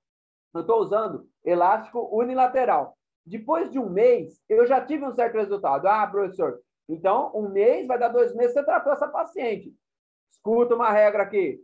Eu estou usando elástico unilateral. Depois de um mês, eu já tive um certo resultado. Ah, professor, então um mês vai dar dois meses, você tratou essa paciente. Escuta uma regra aqui.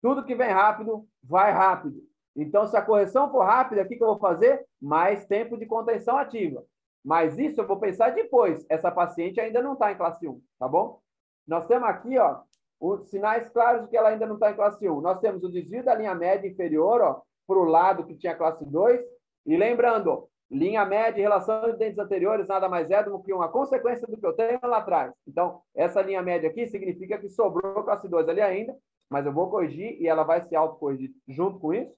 Tudo que vem rápido, vai rápido. Então, se a correção for rápida, o que, que eu vou fazer? Mais tempo de contenção ativa. Mas isso eu vou pensar depois. Essa paciente ainda não está em classe 1, tá bom? Nós temos aqui, ó, os sinais claros de que ela ainda não está em classe 1. Nós temos o desvio da linha média inferior, ó, para o lado que tinha classe 2. E lembrando, linha média em relação aos dentes anteriores nada mais é do que uma consequência do que eu tenho lá atrás. Então, essa linha média aqui significa que sobrou classe 2 ali ainda, mas eu vou corrigir e ela vai se autocorrigir junto com isso.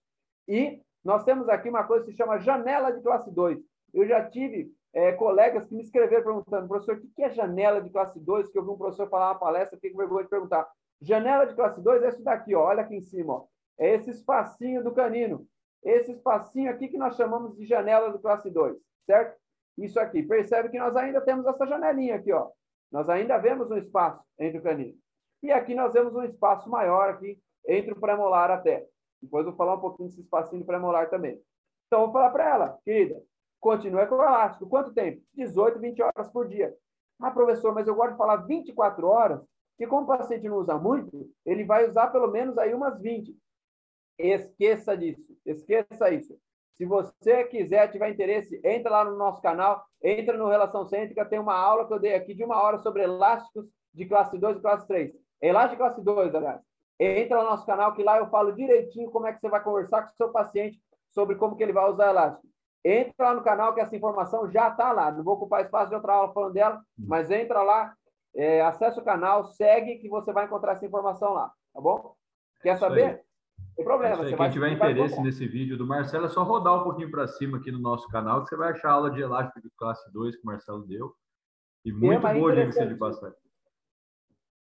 E nós temos aqui uma coisa que se chama janela de classe 2. Eu já tive é, colegas que me escreveram perguntando, professor, o que é janela de classe 2? Que eu vi um professor falar uma palestra, fiquei com vergonha de perguntar. Janela de classe 2 é isso daqui, ó, olha aqui em cima. Ó. É esse espacinho do canino. Esse espacinho aqui que nós chamamos de janela do classe 2, certo? Isso aqui. Percebe que nós ainda temos essa janelinha aqui, ó. Nós ainda vemos um espaço entre o canino. E aqui nós vemos um espaço maior aqui entre o premolar até. Depois eu vou falar um pouquinho desse espacinho premolar também. Então, vou falar para ela, querida, continue com o elástico. Quanto tempo? 18, 20 horas por dia. Ah, professor, mas eu gosto de falar 24 horas, que como o paciente não usa muito, ele vai usar pelo menos aí umas 20. Esqueça disso, esqueça isso. Se você quiser, tiver interesse, entra lá no nosso canal, entra no Relação Cêntrica, tem uma aula que eu dei aqui de uma hora sobre elásticos de classe 2 e classe 3. Elástico de classe 2, aliás. Entra no nosso canal que lá eu falo direitinho como é que você vai conversar com o seu paciente sobre como que ele vai usar elástico. Entra lá no canal que essa informação já está lá. Não vou ocupar espaço de outra aula falando dela, hum. mas entra lá, é, acessa o canal, segue que você vai encontrar essa informação lá, tá bom? Quer saber? Tem problema. Você Quem vai, tiver interesse nesse vídeo do Marcelo, é só rodar um pouquinho para cima aqui no nosso canal, que você vai achar a aula de elástico de classe 2 que o Marcelo deu. E muito boa, diga-se de passagem.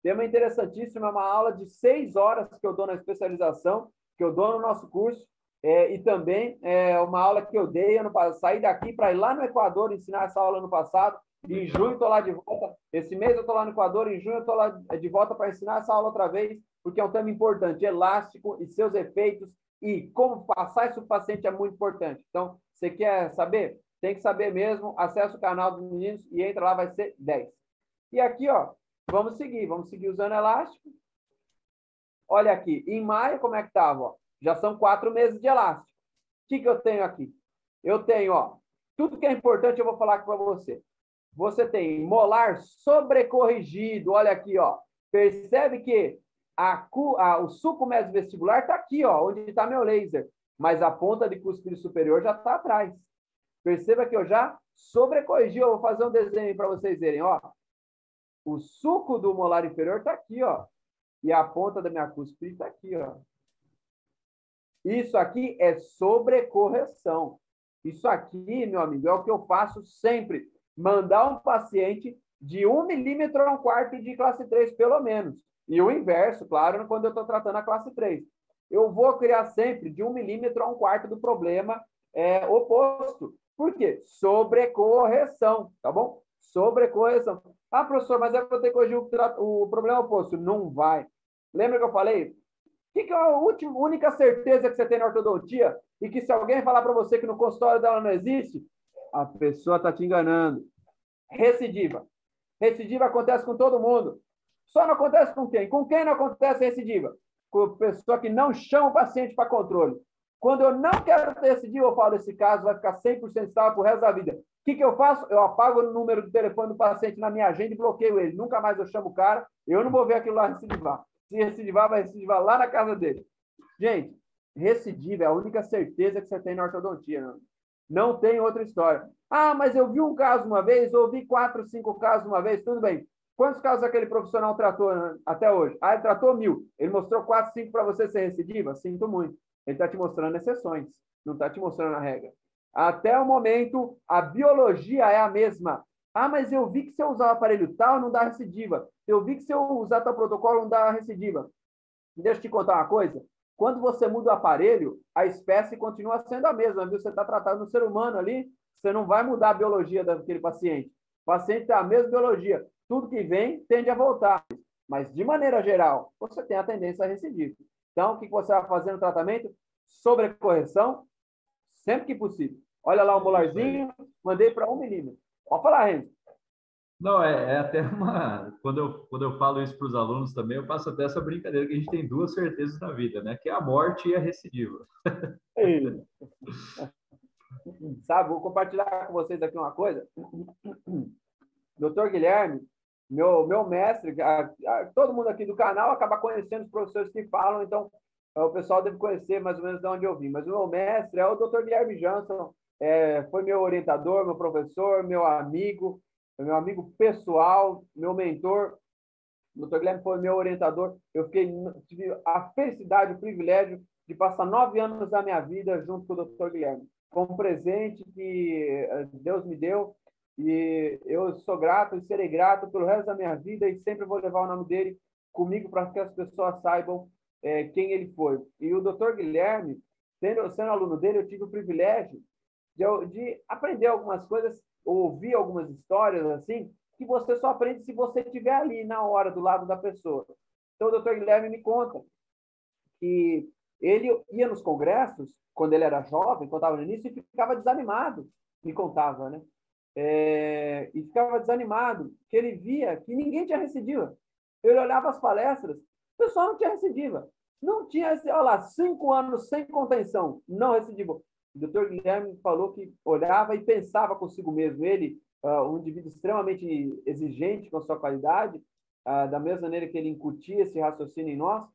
Tema interessantíssimo, é uma aula de seis horas que eu dou na especialização, que eu dou no nosso curso, é, e também é uma aula que eu dei ano passado, saí daqui para ir lá no Equador ensinar essa aula no passado, e em junho estou lá de volta, esse mês eu estou lá no Equador, em junho eu estou lá de volta para ensinar essa aula outra vez, porque é um tema importante, elástico e seus efeitos, e como passar isso para o paciente é muito importante. Então, você quer saber? Tem que saber mesmo, acessa o canal dos meninos e entra lá, vai ser 10. E aqui, ó, vamos seguir, vamos seguir usando elástico. Olha aqui, em maio, como é que estava? Já são quatro meses de elástico. O que, que eu tenho aqui? Eu tenho, ó, Tudo que é importante eu vou falar para você. Você tem molar sobrecorrigido. Olha aqui, ó. Percebe que a, a, o suco mesovestibular está aqui, ó, onde está meu laser. Mas a ponta de cúspide superior já está atrás. Perceba que eu já sobrecorrigi. Eu vou fazer um desenho para vocês verem, ó. O suco do molar inferior está aqui, ó. E a ponta da minha cúspide está aqui, ó. Isso aqui é sobrecorreção. Isso aqui, meu amigo, é o que eu faço sempre. Mandar um paciente de um milímetro a um quarto de classe 3, pelo menos. E o inverso, claro, quando eu estou tratando a classe 3. Eu vou criar sempre de um milímetro a um quarto do problema é, oposto. Por quê? Sobrecorreção, tá bom? Sobrecorreção. Ah, professor, mas eu vou ter que corrigir o, o problema oposto. Não vai. Lembra que eu falei? O que, que é a última, única certeza que você tem na ortodontia? E que se alguém falar para você que no consultório dela não existe, a pessoa está te enganando. Recidiva. Recidiva acontece com todo mundo. Só não acontece com quem? Com quem não acontece recidiva? Com a pessoa que não chama o paciente para controle. Quando eu não quero recidiva, eu falo, esse caso vai ficar 100% estável para o resto da vida. O que, que eu faço? Eu apago o número do telefone do paciente na minha agenda e bloqueio ele. Nunca mais eu chamo o cara, eu não vou ver aquilo lá recidivar. Se recidivar, vai recidivar lá na casa dele. Gente, recidiva é a única certeza que você tem na ortodontia. Não, não tem outra história. Ah, mas eu vi um caso uma vez, ou vi quatro, cinco casos uma vez, tudo bem. Quantos casos aquele profissional tratou né, até hoje? Ah, ele tratou mil. Ele mostrou quatro, cinco para você ser recidiva? Sinto muito. Ele está te mostrando exceções, não está te mostrando a regra. Até o momento, a biologia é a mesma. Ah, mas eu vi que se eu usar o aparelho tal, não dá recidiva. Eu vi que se eu usar tal protocolo, não dá recidiva. Deixa eu te contar uma coisa. Quando você muda o aparelho, a espécie continua sendo a mesma, viu? Você está tratando no ser humano ali, você não vai mudar a biologia daquele paciente. O paciente tem a mesma biologia. Tudo que vem tende a voltar. Mas, de maneira geral, você tem a tendência a recidiva. Então, o que você vai fazer no tratamento? Sobrecorreção, sempre que possível. Olha lá o molarzinho, mandei para um milímetro. Pode falar, Renzo. Não, é, é, até uma. Quando eu, quando eu falo isso para os alunos também, eu faço até essa brincadeira que a gente tem duas certezas na vida, né? Que é a morte e a recidiva. É Sabe, vou compartilhar com vocês aqui uma coisa. Doutor Guilherme, meu, meu mestre, a, a, todo mundo aqui do canal acaba conhecendo os professores que falam, então o pessoal deve conhecer mais ou menos de onde eu vim. Mas o meu mestre é o doutor Guilherme Jansson, é, foi meu orientador, meu professor, meu amigo, meu amigo pessoal, meu mentor. O Dr. Guilherme foi meu orientador. Eu fiquei, tive a felicidade, o privilégio de passar nove anos da minha vida junto com o Dr. Guilherme. Foi um presente que eh, Deus me deu e eu sou grato e serei grato pelo resto da minha vida e sempre vou levar o nome dele comigo para que as pessoas saibam é, quem ele foi. E o Dr. Guilherme, sendo, sendo aluno dele, eu tive o privilégio de, de aprender algumas coisas, ouvir algumas histórias assim, que você só aprende se você estiver ali na hora, do lado da pessoa. Então, o doutor Guilherme me conta que ele ia nos congressos, quando ele era jovem, quando estava no início, e ficava desanimado, me contava, né? É, e ficava desanimado, que ele via que ninguém tinha recidiva. Ele olhava as palestras, o pessoal não tinha recidiva. Não tinha, olha lá, cinco anos sem contenção, não recidiva. O doutor Guilherme falou que olhava e pensava consigo mesmo. Ele, uh, um indivíduo extremamente exigente com a sua qualidade, uh, da mesma maneira que ele incutia esse raciocínio em nós,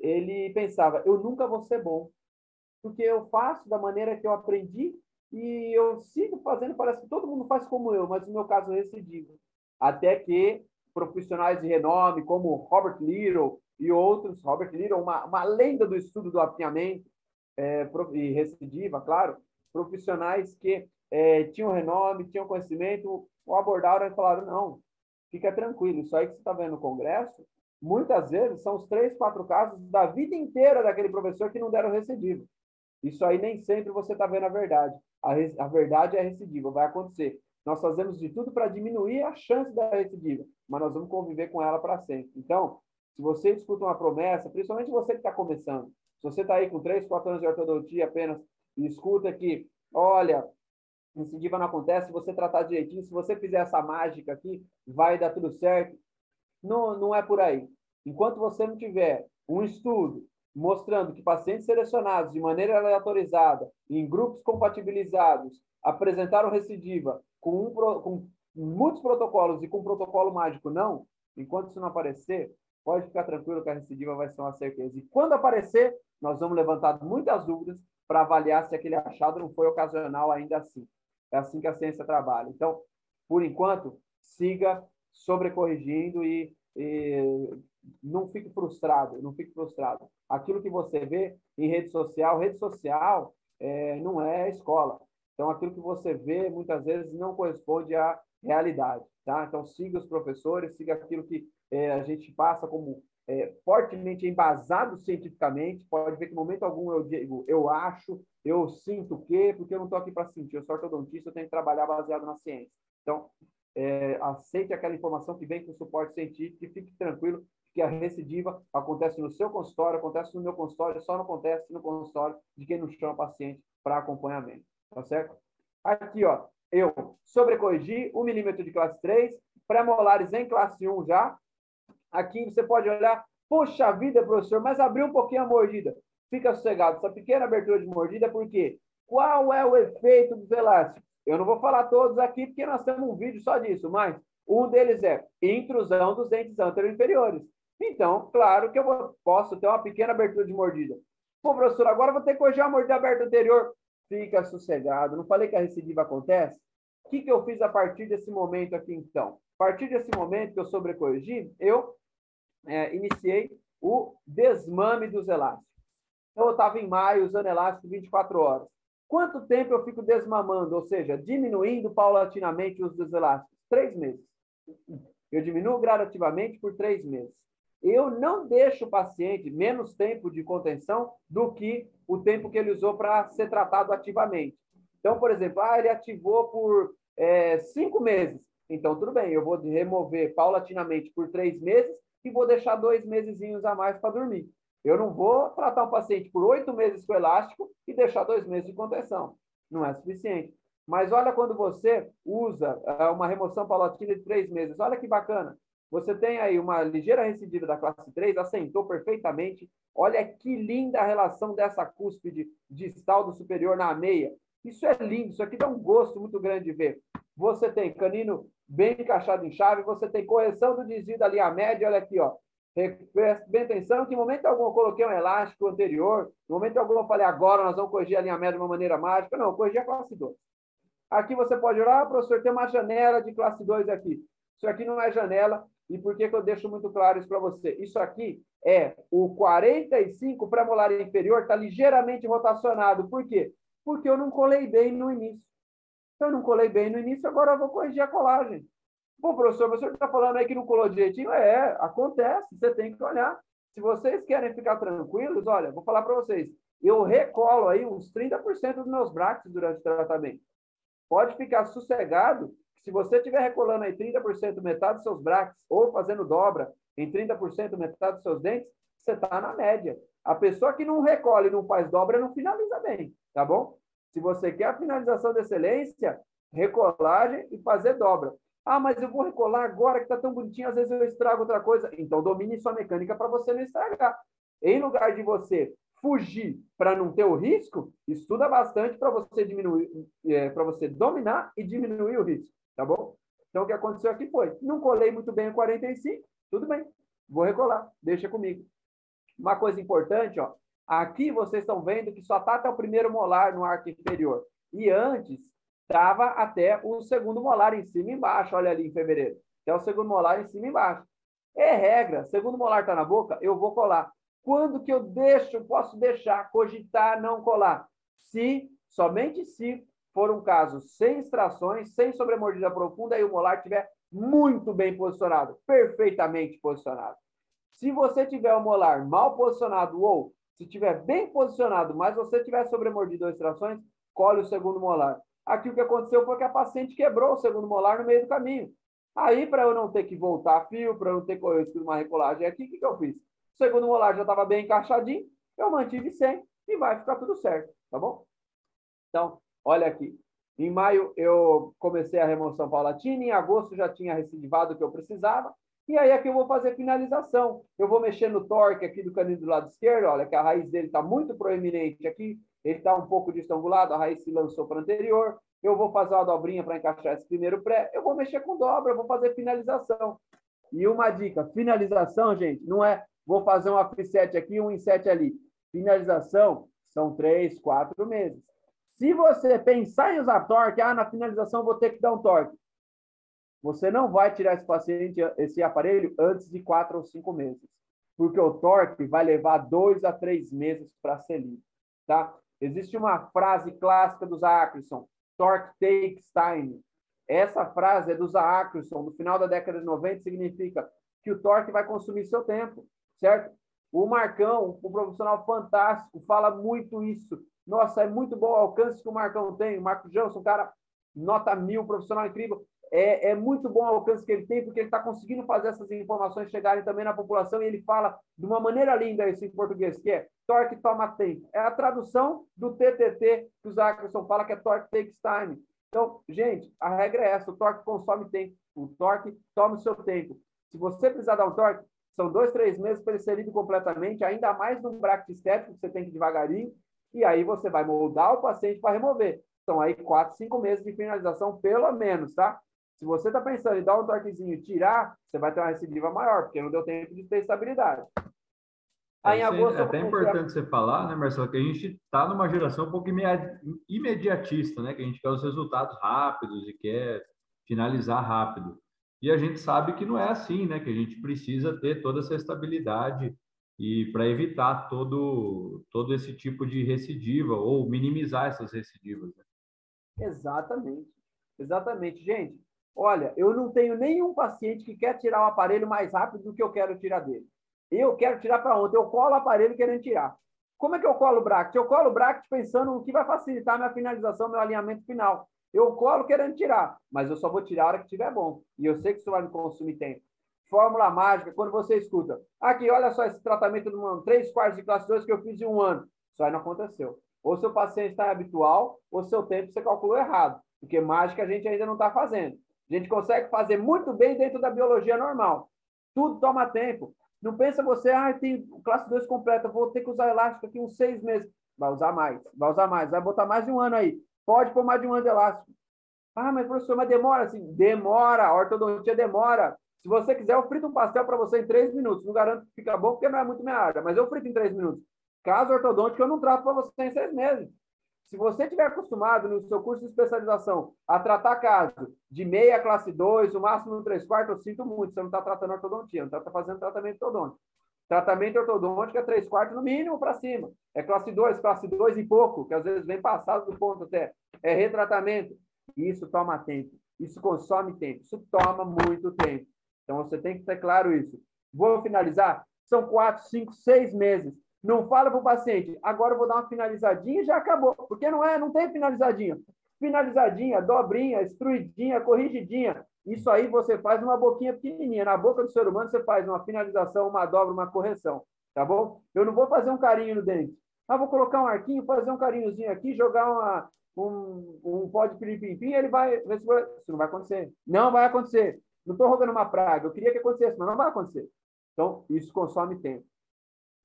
ele pensava: eu nunca vou ser bom, porque eu faço da maneira que eu aprendi e eu sigo fazendo, parece que todo mundo faz como eu, mas no meu caso é recidivo. Até que profissionais de renome, como Robert Little e outros, Robert Little, uma, uma lenda do estudo do apinhamento, é, e recidiva, claro, profissionais que é, tinham renome, tinham conhecimento, o abordaram e falaram, não, fica tranquilo, isso aí que você está vendo no Congresso, muitas vezes são os três, quatro casos da vida inteira daquele professor que não deram recidiva. Isso aí nem sempre você está vendo a verdade. A, a verdade é recidiva, vai acontecer. Nós fazemos de tudo para diminuir a chance da recidiva, mas nós vamos conviver com ela para sempre. Então, se você escuta uma promessa, principalmente você que está começando, se você está aí com 3, 4 anos de ortodontia apenas e escuta que, olha, recidiva não acontece se você tratar direitinho, se você fizer essa mágica aqui, vai dar tudo certo. Não, não é por aí. Enquanto você não tiver um estudo mostrando que pacientes selecionados de maneira aleatorizada, em grupos compatibilizados, apresentaram recidiva com, um, com muitos protocolos e com protocolo mágico não, enquanto isso não aparecer, pode ficar tranquilo que a recidiva vai ser uma certeza. E quando aparecer, nós vamos levantar muitas dúvidas para avaliar se aquele achado não foi ocasional ainda assim. É assim que a ciência trabalha. Então, por enquanto, siga sobrecorrigindo e não fique frustrado, não fique frustrado. Aquilo que você vê em rede social, rede social é, não é escola. Então, aquilo que você vê muitas vezes não corresponde à realidade, tá? Então, siga os professores, siga aquilo que é, a gente passa como é, fortemente embasado cientificamente. Pode ver que, em momento algum, eu digo, eu acho, eu sinto o quê, porque eu não estou aqui para sentir. Eu sou ortodontista, eu tenho que trabalhar baseado na ciência. Então, é, aceite aquela informação que vem com suporte científico e fique tranquilo que a recidiva acontece no seu consultório, acontece no meu consultório, só não acontece no consultório de quem não chama paciente para acompanhamento. Tá certo? Aqui, ó, eu sobrecorrigi 1 milímetro de classe 3, pré-molares em classe 1 já, Aqui você pode olhar, poxa vida, professor, mas abriu um pouquinho a mordida. Fica sossegado, essa pequena abertura de mordida, por quê? Qual é o efeito dos elásticos? Eu não vou falar todos aqui, porque nós temos um vídeo só disso, mas um deles é intrusão dos dentes anterior-inferiores. Então, claro que eu posso ter uma pequena abertura de mordida. Pô, professor, agora vou ter que corrigir a mordida aberta anterior. Fica sossegado. Não falei que a recidiva acontece? O que, que eu fiz a partir desse momento aqui, então? A partir desse momento que eu sobrecorrigi, eu é, iniciei o desmame dos elásticos. Então, eu estava em maio usando elástico 24 horas. Quanto tempo eu fico desmamando, ou seja, diminuindo paulatinamente o uso dos elásticos? Três meses. Eu diminuo gradativamente por três meses. Eu não deixo o paciente menos tempo de contenção do que o tempo que ele usou para ser tratado ativamente. Então, por exemplo, ah, ele ativou por é, cinco meses. Então, tudo bem, eu vou remover paulatinamente por três meses e vou deixar dois meses a mais para dormir. Eu não vou tratar um paciente por oito meses com elástico e deixar dois meses de contenção. Não é suficiente. Mas olha quando você usa é, uma remoção paulatina de três meses. Olha que bacana. Você tem aí uma ligeira recidiva da classe 3, assentou perfeitamente. Olha que linda a relação dessa cúspide distal do superior na meia. Isso é lindo, isso aqui dá um gosto muito grande de ver. Você tem canino bem encaixado em chave, você tem correção do desvio da linha média, olha aqui, ó. Preste bem atenção que em momento algum eu coloquei um elástico anterior, em momento algum eu falei agora nós vamos corrigir a linha média de uma maneira mágica. Não, eu corrigi a classe 2. Aqui você pode olhar, ah, professor, tem uma janela de classe 2 aqui. Isso aqui não é janela, e por que, que eu deixo muito claro isso para você? Isso aqui é o 45 pré-molar inferior, está ligeiramente rotacionado. Por quê? porque eu não colei bem no início. Eu não colei bem no início, agora eu vou corrigir a colagem. Pô, professor, você está falando aí que não colou direitinho? É, acontece, você tem que olhar. Se vocês querem ficar tranquilos, olha, vou falar para vocês, eu recolo aí uns 30% dos meus brackets durante o tratamento. Pode ficar sossegado se você estiver recolando aí 30%, metade dos seus brackets, ou fazendo dobra em 30%, metade dos seus dentes, você está na média. A pessoa que não recolhe não faz dobra não finaliza bem, tá bom? Se você quer a finalização de excelência, recolagem e fazer dobra. Ah, mas eu vou recolar agora que está tão bonitinho, às vezes eu estrago outra coisa. Então, domine sua mecânica para você não estragar. Em lugar de você fugir para não ter o risco, estuda bastante para você diminuir, é, para você dominar e diminuir o risco, tá bom? Então, o que aconteceu aqui foi, não colei muito bem o 45, tudo bem, vou recolar, deixa comigo. Uma coisa importante, ó, aqui vocês estão vendo que só está até o primeiro molar no arco inferior. E antes estava até o segundo molar em cima e embaixo, olha ali em fevereiro. Até o segundo molar em cima e embaixo. É regra, segundo molar está na boca, eu vou colar. Quando que eu deixo, posso deixar, cogitar não colar? Se, somente se for um caso sem extrações, sem sobremordida profunda e o molar estiver muito bem posicionado, perfeitamente posicionado. Se você tiver o molar mal posicionado ou se tiver bem posicionado, mas você tiver sobremordido ou extrações, colhe o segundo molar. Aqui o que aconteceu foi que a paciente quebrou o segundo molar no meio do caminho. Aí, para eu não ter que voltar a fio, para eu não ter que correr uma recolagem aqui, o que, que eu fiz? O segundo molar já estava bem encaixadinho, eu mantive 100 e vai ficar tudo certo, tá bom? Então, olha aqui. Em maio eu comecei a remoção paulatina, em agosto já tinha recidivado o que eu precisava, E aí aqui eu vou fazer finalização. Eu vou mexer no torque aqui do canino do lado esquerdo, olha que a raiz dele está muito proeminente aqui, ele está um pouco distangulado, a raiz se lançou para anterior. Eu vou fazer uma dobrinha para encaixar esse primeiro pré. Eu vou mexer com dobra, vou fazer finalização. E uma dica, finalização, gente, não é vou fazer um offset aqui um inset ali. Finalização são três, quatro meses. Se você pensar em usar torque, ah, na finalização vou ter que dar um torque. Você não vai tirar esse paciente, esse aparelho, antes de quatro ou cinco meses. Porque o torque vai levar dois a três meses para ser limpo. Tá? Existe uma frase clássica dos Ackerson, torque takes time. Essa frase é dos Ackerson, no final da década de 90, significa que o torque vai consumir seu tempo, certo? O Marcão, um profissional fantástico, fala muito isso. Nossa, é muito bom o alcance que o Marcão tem. O Marco Johnson, cara, nota mil, profissional incrível é, é muito bom o alcance que ele tem, porque ele está conseguindo fazer essas informações chegarem também na população, e ele fala de uma maneira linda isso em português, que é torque toma tempo. É a tradução do TTT que o Zackerson fala que é torque takes time. Então, gente, a regra é essa, o torque consome tempo, o torque toma o seu tempo. Se você precisar dar um torque, são dois, três meses para ele ser lido completamente, ainda mais no bracket estético, que você tem que ir devagarinho, e aí você vai moldar o paciente para remover. São aí quatro, cinco meses de finalização, pelo menos, tá? Se você está pensando em dar um torquezinho e tirar, você vai ter uma recidiva maior, porque não deu tempo de ter estabilidade. Aí, é, agosto, é até importante você falar, né, Marcelo, que a gente está numa geração um pouco imediatista, né? Que a gente quer os resultados rápidos e quer finalizar rápido. E a gente sabe que não é assim, né? Que a gente precisa ter toda essa estabilidade e para evitar todo, todo esse tipo de recidiva ou minimizar essas recidivas. Né? Exatamente. Exatamente. Gente, Olha, eu não tenho nenhum paciente que quer tirar o aparelho mais rápido do que eu quero tirar dele. Eu quero tirar para ontem, eu colo o aparelho querendo tirar. Como é que eu colo o bracket? Eu colo o bracket pensando no que vai facilitar minha finalização, meu alinhamento final. Eu colo querendo tirar, mas eu só vó tirar a hora que estiver bom. E eu sei que isso vai me consumir tempo. Fórmula mágica, quando você escuta, aqui, olha só esse tratamento de três quartos de classe 2 que eu fiz em um ano. Isso aí não aconteceu. Ou seu paciente está habitual, ou seu tempo você calculou errado. Porque mágica a gente ainda não está fazendo. A gente consegue fazer muito bem dentro da biologia normal. Tudo toma tempo. Não pensa você, ah, tem classe 2 completa, vou ter que usar elástico aqui uns seis meses. Vai usar mais, vai usar mais, vai botar mais de um ano aí. Pode pôr mais de um ano de elástico. Ah, mas professor, mas demora assim? Demora, a ortodontia demora. Se você quiser, eu frito um pastel para você em três minutos. Não garanto que fica bom, porque não é muito minha área, mas eu frito em três minutos. Caso ortodôntico, eu não trato para você em seis meses. Se você tiver acostumado no seu curso de especialização a tratar caso de meia classe 2, o máximo 3 quartos, eu sinto muito, você não está tratando ortodontia, não está fazendo tratamento ortodôntico. Tratamento ortodôntico é 3 quartos no mínimo para cima. É classe 2, classe 2 e pouco, que às vezes vem passado do ponto até. É retratamento. Isso toma tempo. Isso consome tempo. Isso toma muito tempo. Então você tem que ter claro isso. Vou finalizar? São 4, 5, 6 meses não fala para o paciente, agora eu vou dar uma finalizadinha e já acabou. Porque não é, não tem finalizadinha. Finalizadinha, dobrinha, estruidinha, corrigidinha. Isso aí você faz uma boquinha pequenininha. Na boca do ser humano você faz uma finalização, uma dobra, uma correção. Tá bom? Eu não vou fazer um carinho no dente. Ah, vou colocar um arquinho, fazer um carinhozinho aqui, jogar uma, um, um pó de piripimpim, ele vai. Isso não vai acontecer. Não vai acontecer. Não estou rogando uma praga. Eu queria que acontecesse, mas não vai acontecer. Então, isso consome tempo.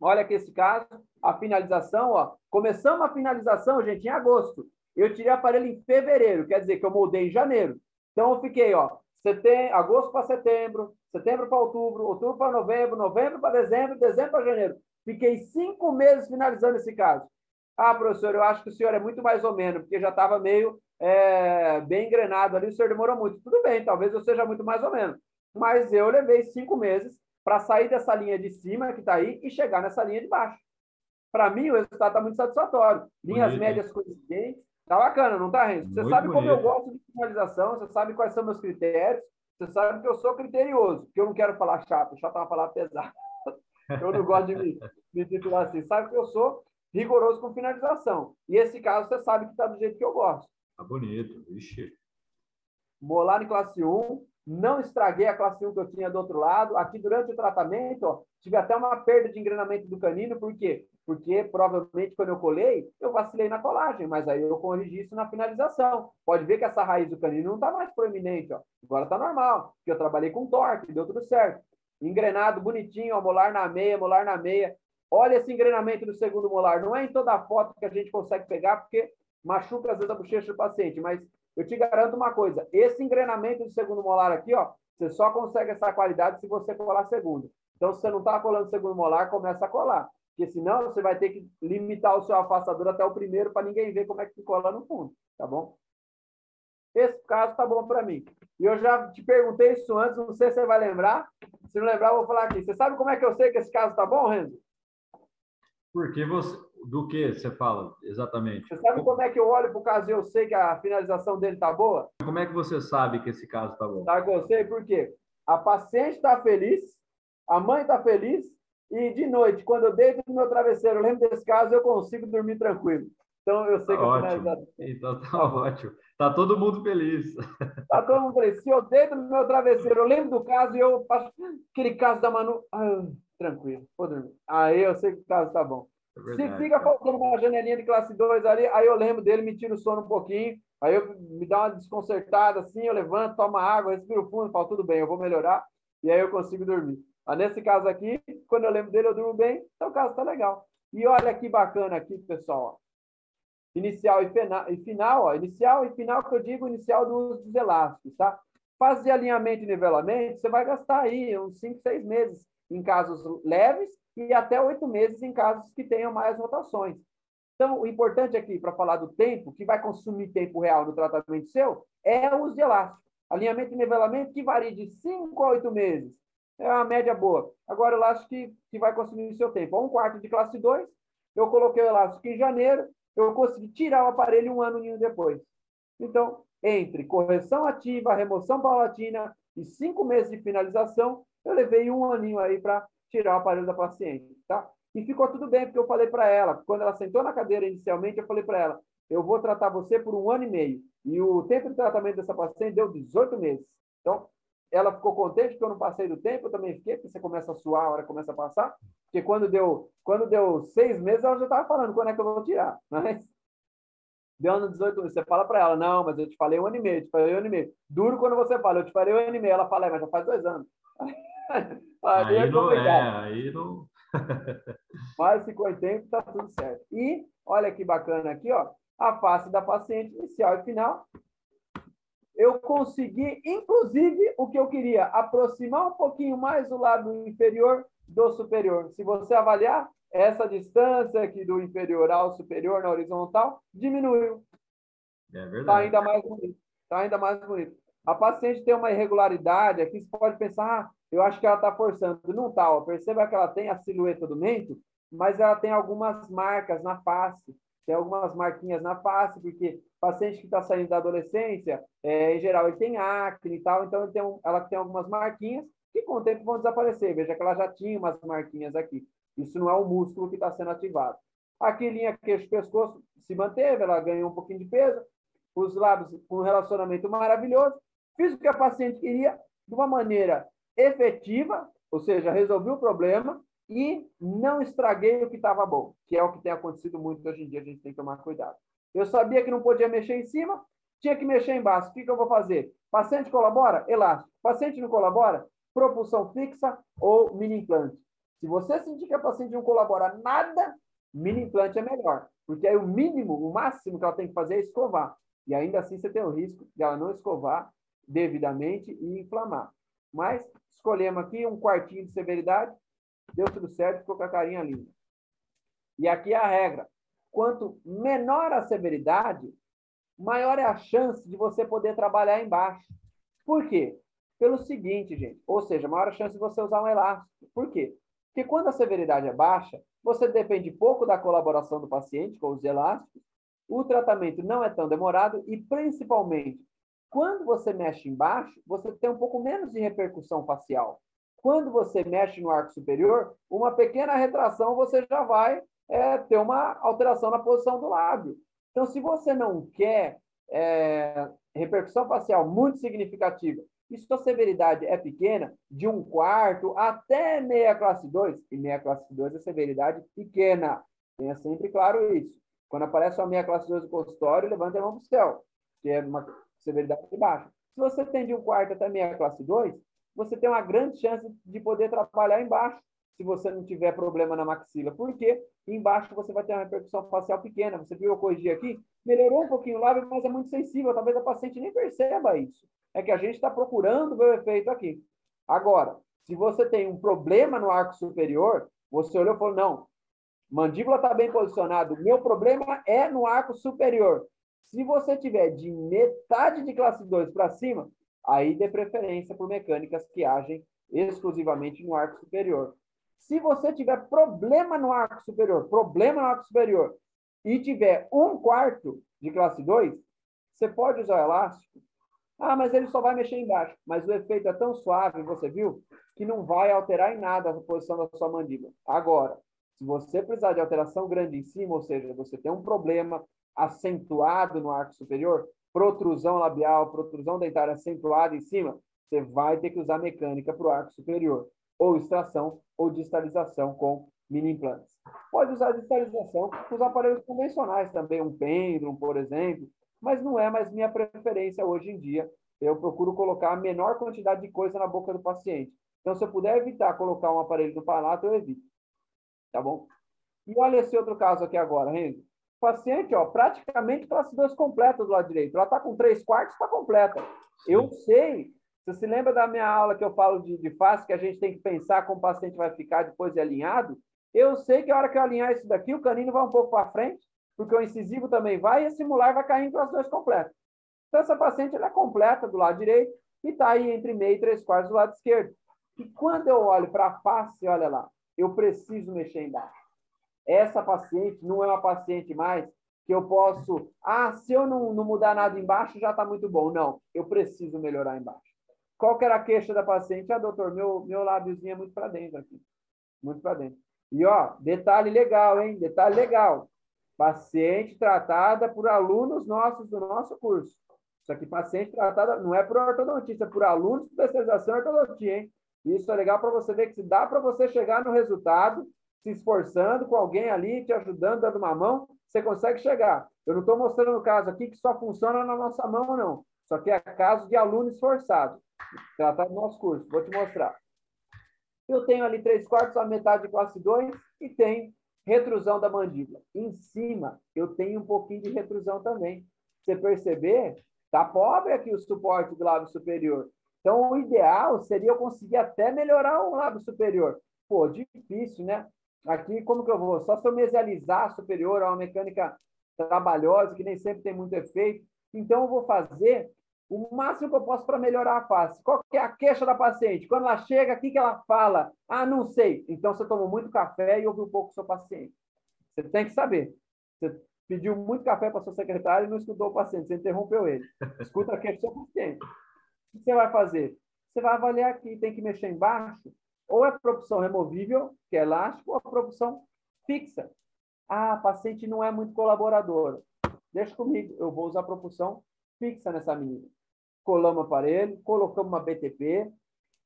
Olha aqui esse caso, a finalização, ó. Começamos a finalização, gente, em agosto. Eu tirei o aparelho em fevereiro, quer dizer que eu moldei em janeiro. Então eu fiquei, ó, setembro, agosto para setembro, setembro para outubro, outubro para novembro, novembro para dezembro, dezembro para janeiro. Fiquei cinco meses finalizando esse caso. Ah, professor, eu acho que o senhor é muito mais ou menos, porque já estava meio é, bem engrenado ali, o senhor demorou muito. Tudo bem, talvez eu seja muito mais ou menos. Mas eu levei cinco meses para sair dessa linha de cima que está aí e chegar nessa linha de baixo. Para mim, o resultado está muito satisfatório. Linhas bonito. médias coincidentes. Tá bacana, não tá, Renzo? Você muito sabe bonito. como eu gosto de finalização, você sabe quais são meus critérios, você sabe que eu sou criterioso, que eu não quero falar chato, chato é uma palavra pesada. eu não gosto de me, me titular assim. Sabe que eu sou rigoroso com finalização. E esse caso, você sabe que está do jeito que eu gosto. Tá bonito, vixe. Molar em classe 1, não estraguei a classe 1 que eu tinha do outro lado. Aqui, durante o tratamento, ó, tive até uma perda de engrenamento do canino, por quê? Porque provavelmente quando eu colei, eu vacilei na colagem, mas aí eu corrigi isso na finalização. Pode ver que essa raiz do canino não está mais proeminente, ó. agora está normal, porque eu trabalhei com torque, deu tudo certo. engrenado bonitinho, ó, molar na meia, molar na meia. Olha esse engrenamento do segundo molar. Não é em toda a foto que a gente consegue pegar, porque machuca às vezes a bochecha do paciente, mas eu te garanto uma coisa: esse engrenamento do segundo molar aqui, ó, você só consegue essa qualidade se você colar segundo. Então, se você não está colando segundo molar, começa a colar. Porque senão você vai ter que limitar o seu afastador até o primeiro para ninguém ver como é que cola no fundo, tá bom? Esse caso tá bom para mim. E eu já te perguntei isso antes, não sei se você vai lembrar. Se não lembrar, eu vou falar aqui. Você sabe como é que eu sei que esse caso tá bom, Renzo? Porque você. Do que você fala exatamente? Você sabe como é que eu olho para o caso e eu sei que a finalização dele tá boa? Como é que você sabe que esse caso tá bom? Eu sei por quê? A paciente está feliz, a mãe está feliz, e de noite, quando eu deito no meu travesseiro, eu lembro desse caso, eu consigo dormir tranquilo. Então eu sei tá que ótimo. a finalização. Então tá ótimo. Tá todo mundo feliz. Tá todo mundo feliz. Se eu deito no meu travesseiro, eu lembro do caso e eu faço aquele caso da Manu. Ah, tranquilo, vou dormir. Aí eu sei que o caso tá bom. É verdade, Se fica faltando uma janelinha de classe 2 ali, aí eu lembro dele, me tiro o sono um pouquinho, aí eu me dá uma desconcertada assim, eu levanto, tomo água, respiro fundo, falo, tudo bem, eu vou melhorar, e aí eu consigo dormir. Mas nesse caso aqui, quando eu lembro dele, eu durmo bem, então o caso tá legal. E olha que bacana aqui, pessoal. Inicial e, final, e final, ó. Inicial e final, que eu digo inicial do uso dos elásticos, tá? Fase de alinhamento e nivelamento, você vai gastar aí uns 5, 6 meses em casos leves e até oito meses em casos que tenham mais rotações. Então, o importante aqui, para falar do tempo, que vai consumir tempo real no tratamento seu, é o uso de elástico. Alinhamento e nivelamento que varia de 5 a 8 meses. É uma média boa. Agora, elástico que, que vai consumir o seu tempo. Um quarto de classe 2, eu coloquei o elástico em janeiro, eu consegui tirar o aparelho um ano depois. Então, entre correção ativa, remoção paulatina e cinco meses de finalização, eu levei um aninho aí para tirar o aparelho da paciente, tá? E ficou tudo bem, porque eu falei para ela, quando ela sentou na cadeira inicialmente, eu falei para ela, eu vou tratar você por um ano e meio. E o tempo de tratamento dessa paciente deu 18 meses. Então, ela ficou contente porque eu não passei do tempo, eu também fiquei, porque você começa a suar, a hora começa a passar. Porque quando deu, quando deu seis meses, ela já estava falando quando é que eu vou tirar. Mas deu ano 18 meses. Você fala para ela, não, mas eu te falei um ano e meio, eu te falei um ano e meio. Duro quando você fala, eu te falei um ano e meio. Ela fala, é, mas já faz dois anos. aí, aí não é, aí não. Mas ficou em tempo, tá tudo certo. E olha que bacana aqui, ó, a face da paciente inicial e final. Eu consegui, inclusive, o que eu queria, aproximar um pouquinho mais o lado inferior do superior. Se você avaliar, essa distância aqui do inferior ao superior na horizontal diminuiu. É verdade. Está ainda mais bonito. Está ainda mais bonito. A paciente tem uma irregularidade aqui, você pode pensar, ah, eu acho que ela está forçando. Não está, perceba que ela tem a silhueta do mento, mas ela tem algumas marcas na face, tem algumas marquinhas na face, porque paciente que está saindo da adolescência, é, em geral, ele tem acne e tal, então tem um, ela tem algumas marquinhas que com o tempo vão desaparecer. Veja que ela já tinha umas marquinhas aqui. Isso não é o músculo que está sendo ativado. Aqui, linha queixo-pescoço se manteve, ela ganhou um pouquinho de peso, os lábios com um relacionamento maravilhoso, Fiz o que a paciente queria de uma maneira efetiva, ou seja, resolvi o problema e não estraguei o que estava bom, que é o que tem acontecido muito hoje em dia, a gente tem que tomar cuidado. Eu sabia que não podia mexer em cima, tinha que mexer embaixo. O que, que eu vou fazer? Paciente colabora? Elástico. Paciente não colabora? Propulsão fixa ou mini implante. Se você sentir que a paciente não colabora nada, mini implante é melhor. Porque aí o mínimo, o máximo que ela tem que fazer é escovar. E ainda assim você tem o risco de ela não escovar devidamente e inflamar. Mas escolhemos aqui um quartinho de severidade, deu tudo certo, ficou com a carinha linda. E aqui é a regra. Quanto menor a severidade, maior é a chance de você poder trabalhar embaixo. Por quê? Pelo seguinte, gente, ou seja, maior a chance de você usar um elástico. Por quê? Porque quando a severidade é baixa, você depende pouco da colaboração do paciente com os elásticos, o tratamento não é tão demorado e, principalmente, quando você mexe embaixo, você tem um pouco menos de repercussão facial. Quando você mexe no arco superior, uma pequena retração você já vai é, ter uma alteração na posição do lábio. Então, se você não quer é, repercussão facial muito significativa e sua severidade é pequena, de um quarto até meia classe 2, e meia classe 2 é severidade pequena. Tenha sempre claro isso. Quando aparece uma meia classe 2 no consultório, levanta a mão para o céu, que é uma severidade baixa. Se você tem de um quarto até meia classe 2, você tem uma grande chance de poder trabalhar embaixo, se você não tiver problema na maxila. Porque embaixo você vai ter uma repercussão facial pequena. Você viu eu corrigir aqui? Melhorou um pouquinho o lábio, mas é muito sensível. Talvez a paciente nem perceba isso. É que a gente está procurando ver o efeito aqui. Agora, se você tem um problema no arco superior, você olhou e falou, não, mandíbula está bem posicionada, meu problema é no arco superior. Se você tiver de metade de classe 2 para cima, aí dê preferência por mecânicas que agem exclusivamente no arco superior. Se você tiver problema no arco superior, problema no arco superior, e tiver um quarto de classe 2, você pode usar o elástico. Ah, mas ele só vai mexer embaixo. Mas o efeito é tão suave, você viu, que não vai alterar em nada a posição da sua mandíbula. Agora, se você precisar de alteração grande em cima, ou seja, você tem um problema acentuado no arco superior, protrusão labial, protrusão dentária acentuada em cima, você vai ter que usar mecânica para o arco superior, ou extração ou distalização com mini implantes. Pode usar distalização com os aparelhos convencionais também, um pêndulo, por exemplo, mas não é mais minha preferência hoje em dia. Eu procuro colocar a menor quantidade de coisa na boca do paciente. Então, se eu puder evitar colocar um aparelho no palato, eu evito. Tá bom? E olha esse outro caso aqui agora, Renzo. Paciente, ó, praticamente classe 2 completa do lado direito. Ela está com 3 quartos, está completa. Eu sei. Você se lembra da minha aula que eu falo de, de face, que a gente tem que pensar como o paciente vai ficar depois de alinhado? Eu sei que a hora que eu alinhar isso daqui, o canino vai um pouco para frente, porque o incisivo também vai e esse molar vai cair em classe 2 completa. Então, essa paciente ela é completa do lado direito e está aí entre meio e três quartos do lado esquerdo. E quando eu olho para a face, olha lá, eu preciso mexer embaixo. Essa paciente não é uma paciente mais que eu posso, ah, se eu não, não mudar nada embaixo, já está muito bom. Não, eu preciso melhorar embaixo. Qual que era a queixa da paciente? Ah, doutor, meu, meu lábiozinho é muito para dentro aqui. Muito para dentro. E, ó, detalhe legal, hein? Detalhe legal. Paciente tratada por alunos nossos do nosso curso. Isso aqui, paciente tratada, não é por ortodontista, é por alunos de especialização em ortodontia, hein? Isso é legal para você ver que se dá para você chegar no resultado, se esforçando com alguém ali, te ajudando, dando uma mão, você consegue chegar. Eu não estou mostrando o caso aqui que só funciona na nossa mão, não. Só que é caso de aluno esforçado. Tratado no nosso curso. Vou te mostrar. Eu tenho ali três quartos, a metade de classe 2 e tenho retrusão da mandíbula. Em cima, eu tenho um pouquinho de retrusão também. Você perceber, tá pobre aqui o suporte do lábio superior. Então, o ideal seria eu conseguir até melhorar o lábio superior. Pô, difícil, né? Aqui, como que eu vou? Só se eu mesializar superior a uma mecânica trabalhosa, que nem sempre tem muito efeito. Então, eu vou fazer o máximo que eu posso para melhorar a face. Qual que é a queixa da paciente? Quando ela chega, o que, que ela fala? Ah, não sei. Então, você tomou muito café e ouviu pouco o seu paciente. Você tem que saber. Você pediu muito café para sua secretária e não escutou o paciente, você interrompeu ele. Escuta a queixa do seu paciente. O que você vai fazer? Você vai avaliar aqui, tem que mexer embaixo, ou é propulsão removível, que é elástico, ou a propulsão fixa. Ah, a paciente não é muito colaboradora. Deixa comigo, eu vou usar propulsão fixa nessa menina. Colamos o aparelho, colocamos uma BTP.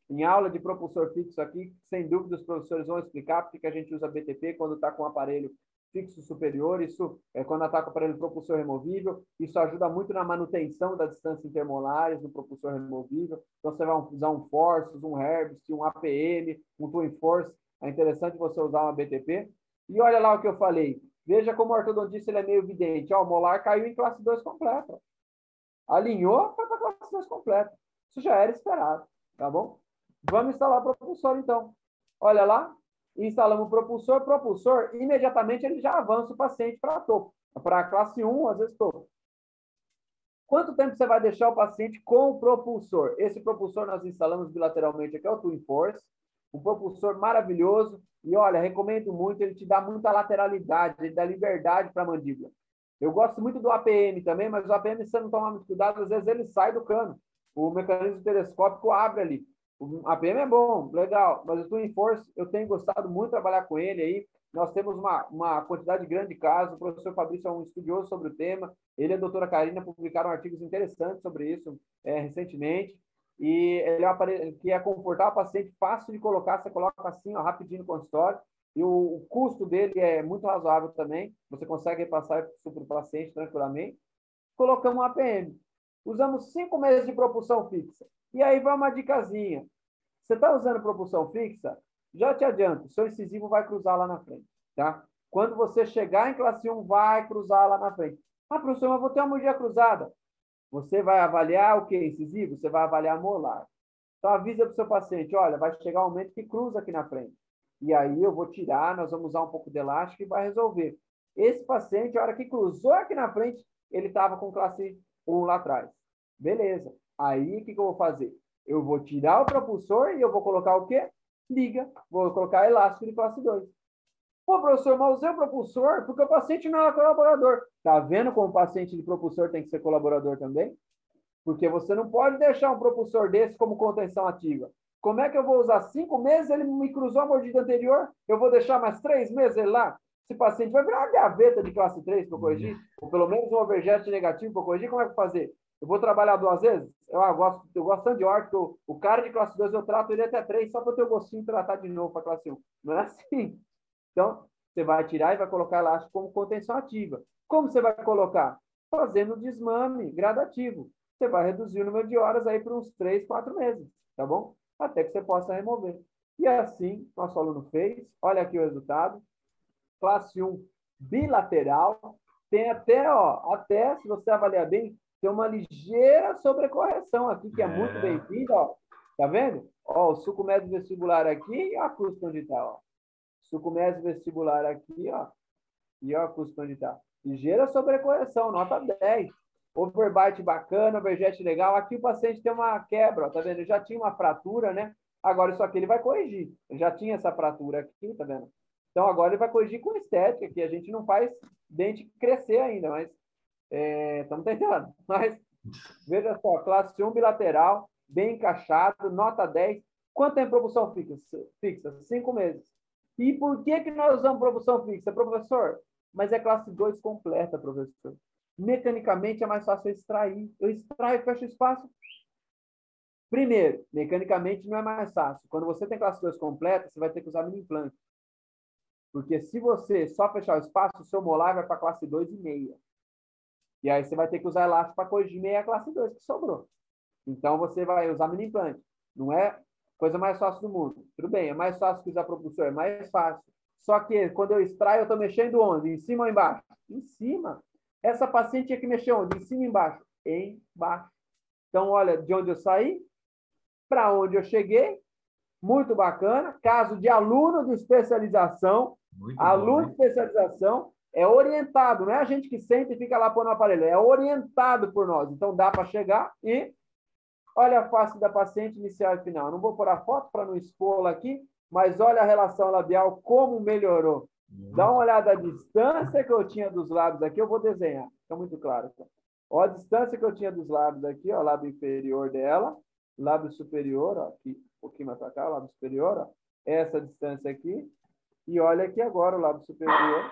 Em aula de propulsor fixo aqui, sem dúvida os professores vão explicar porque que a gente usa BTP quando está com o aparelho fixo superior, isso é quando ataca o aparelho propulsor removível, isso ajuda muito na manutenção da distância intermolares no propulsor removível. Então, você vai usar um Force, um Herbst, um APM, um Twin Force. É interessante você usar uma BTP. E olha lá o que eu falei. Veja como o ortodontista ele é meio evidente. Ó, o molar caiu em classe 2 completa. Alinhou, foi para classe 2 completa. Isso já era esperado, tá bom? Vamos instalar o propulsor, então. Olha lá, instalamos o propulsor, propulsor, imediatamente ele já avança o paciente para topo, para classe 1, às vezes topo. Quanto tempo você vai deixar o paciente com o propulsor? Esse propulsor nós instalamos bilateralmente aqui, é o Twin Force, um propulsor maravilhoso, e olha, recomendo muito, ele te dá muita lateralidade, ele dá liberdade para a mandíbula. Eu gosto muito do APM também, mas o APM, se você não tomar muito cuidado, às vezes ele sai do cano. O mecanismo telescópico abre ali. O APM é bom, legal, mas o Twin Force, eu tenho gostado muito de trabalhar com ele aí. Nós temos uma, uma quantidade grande de casos. O professor Fabrício é um estudioso sobre o tema. Ele e a doutora Karina publicaram artigos interessantes sobre isso é, recentemente. E ele é um aparelho que é confortável, paciente, fácil de colocar. Você coloca assim, ó, rapidinho no consultório. E o, o, custo dele é muito razoável também. Você consegue repassar isso para o paciente tranquilamente. Colocamos um APM. Usamos cinco meses de propulsão fixa. E aí vai uma dicasinha. Você está usando propulsão fixa? Já te adianto, seu incisivo vai cruzar lá na frente, tá? Quando você chegar em classe 1, vai cruzar lá na frente. Ah, professor, mas vou ter uma mordida cruzada. Você vai avaliar o que? Incisivo? Você vai avaliar molar. Então, avisa para o seu paciente, olha, vai chegar um momento que cruza aqui na frente. E aí eu vou tirar, nós vamos usar um pouco de elástico e vai resolver. Esse paciente, a hora que cruzou aqui na frente, ele estava com classe 1 lá atrás. Beleza. Aí, o que, que eu vou fazer? Eu vou tirar o propulsor e eu vou colocar o quê? Liga. Vou colocar elástico de classe 2. Pô, professor, mas usei o propulsor porque o paciente não é colaborador. Tá vendo como o paciente de propulsor tem que ser colaborador também? Porque você não pode deixar um propulsor desse como contenção ativa. Como é que eu vou usar cinco meses? Ele me cruzou a mordida anterior. Eu vou deixar mais três meses ele lá? Esse paciente vai virar uma gaveta de classe 3 para corrigir, uhum. ou pelo menos um overjet negativo para corrigir. Como é que eu vou fazer? Eu vou trabalhar duas vezes? Eu, ah, gosto, eu gosto tanto de orto, o cara de classe 2 eu trato ele até 3, só para ter o gostinho de tratar de novo para classe 1. Não é assim. Então, você vai tirar e vai colocar elástico como contenção ativa. Como você vai colocar? Fazendo desmame gradativo. Você vai reduzir o número de horas aí para uns 3, 4 meses, tá bom? Até que você possa remover. E assim, nosso aluno fez. Olha aqui o resultado classe 1 bilateral, tem até, ó, até, se você avaliar bem, tem uma ligeira sobrecorreção aqui, que é, é. muito bem-vinda, ó. Tá vendo? Ó, o suco médio vestibular aqui e a custo onde tá, ó. Suco médio vestibular aqui, ó. E ó, a custo onde tá. Ligeira sobrecorreção, nota 10. Overbite bacana, overjet legal. Aqui o paciente tem uma quebra, ó, tá vendo? Ele já tinha uma fratura, né? Agora isso aqui ele vai corrigir. Ele já tinha essa fratura aqui, tá vendo? Então, agora ele vai corrigir com estética, que a gente não faz dente crescer ainda, mas estamos é, tentando. Mas, veja só, classe 1 bilateral, bem encaixado, nota 10. Quanto tempo propulsão fixa? Cinco meses. E por que, que nós usamos propulsão fixa, professor? Mas é classe 2 completa, professor. Mecanicamente é mais fácil extrair. Eu extraio, fecho espaço. Primeiro, mecanicamente não é mais fácil. Quando você tem classe 2 completa, você vai ter que usar mini implante. Porque se você só fechar o espaço, o seu molar vai para classe 2,5. E aí você vai ter que usar elástico para corrigir meia classe 2 que sobrou. Então você vai usar mini implante. Não é coisa mais fácil do mundo. Tudo bem, é mais fácil que usar propulsor, é mais fácil. Só que quando eu extraio, eu estou mexendo onde? Em cima ou embaixo? Em cima. Essa paciente tinha que mexer onde? Em cima ou embaixo? Embaixo. Então, olha, de onde eu saí, para onde eu cheguei, muito bacana. Caso de aluno de especialização, muito aluno bom, de especialização é orientado, não é a gente que senta e fica lá pondo o aparelho, é orientado por nós. Então dá para chegar e olha a face da paciente inicial e final. Não vou pôr a foto para não expô-la aqui, mas olha a relação labial, como melhorou. Dá uma olhada à distância que eu tinha dos lábios aqui, eu vou desenhar, fica muito claro. Olha a distância que eu tinha dos lábios aqui, ó, lábio inferior dela, lábio superior, ó, aqui, um pouquinho mais para cá, lábio superior, ó, essa distância aqui, e olha aqui agora o lábio superior,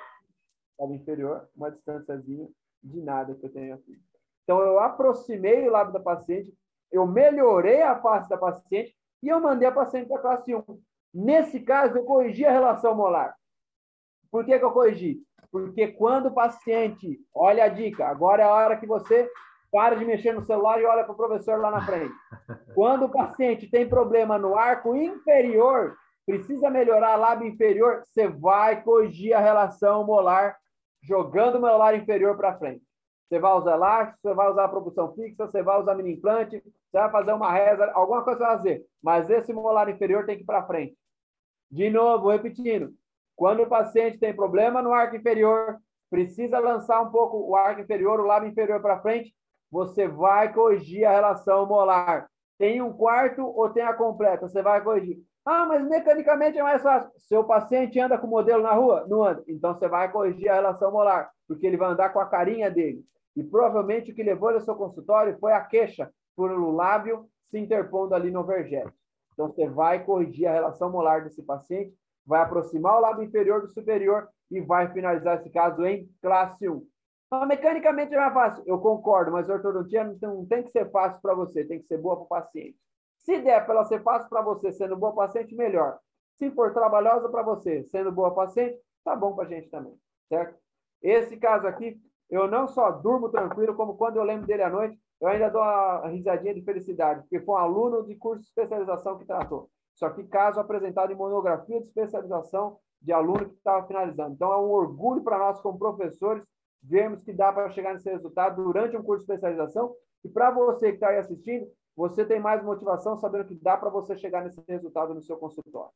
lábio inferior, uma distânciazinha de nada que eu tenho aqui. Então, eu aproximei o lábio da paciente, eu melhorei a face da paciente e eu mandei a paciente para a classe 1. Nesse caso, eu corrigi a relação molar. Por que, que eu corrigi? Porque quando o paciente, olha a dica, agora é a hora que você para de mexer no celular e olha para o professor lá na frente. Quando o paciente tem problema no arco inferior, precisa melhorar a lábio inferior, você vai corrigir a relação molar jogando o molar inferior para frente. Você vai usar elástico, você vai usar propulsão fixa, você vai usar mini implante, você vai fazer uma reza, alguma coisa você vai fazer. Mas esse molar inferior tem que ir para frente. De novo, repetindo. Quando o paciente tem problema no arco inferior, precisa lançar um pouco o arco inferior, o lábio inferior para frente, você vai corrigir a relação molar. Tem um quarto ou tem a completa? Você vai corrigir. Ah, mas mecanicamente é mais fácil. Seu paciente anda com o modelo na rua? Não anda. Então você vai corrigir a relação molar, porque ele vai andar com a carinha dele. E provavelmente o que levou ele ao seu consultório foi a queixa por o lábio se interpondo ali no vergete. Então você vai corrigir a relação molar desse paciente, vai aproximar o lábio inferior do superior e vai finalizar esse caso em classe 1. Então, mecanicamente é mais fácil. Eu concordo, mas ortodontia não tem que ser fácil para você, tem que ser boa para o paciente. Se der para ela ser fácil para você, sendo boa paciente, melhor. Se for trabalhosa para você, sendo boa paciente, tá bom para a gente também, certo? Esse caso aqui, eu não só durmo tranquilo, como quando eu lembro dele à noite, eu ainda dou uma risadinha de felicidade, porque foi um aluno de curso de especialização que tratou. Isso aqui, caso apresentado em monografia de especialização de aluno que estava finalizando. Então, é um orgulho para nós, como professores, vermos que dá para chegar nesse resultado durante um curso de especialização. E para você que está aí assistindo, você tem mais motivação sabendo que dá para você chegar nesse resultado no seu consultório.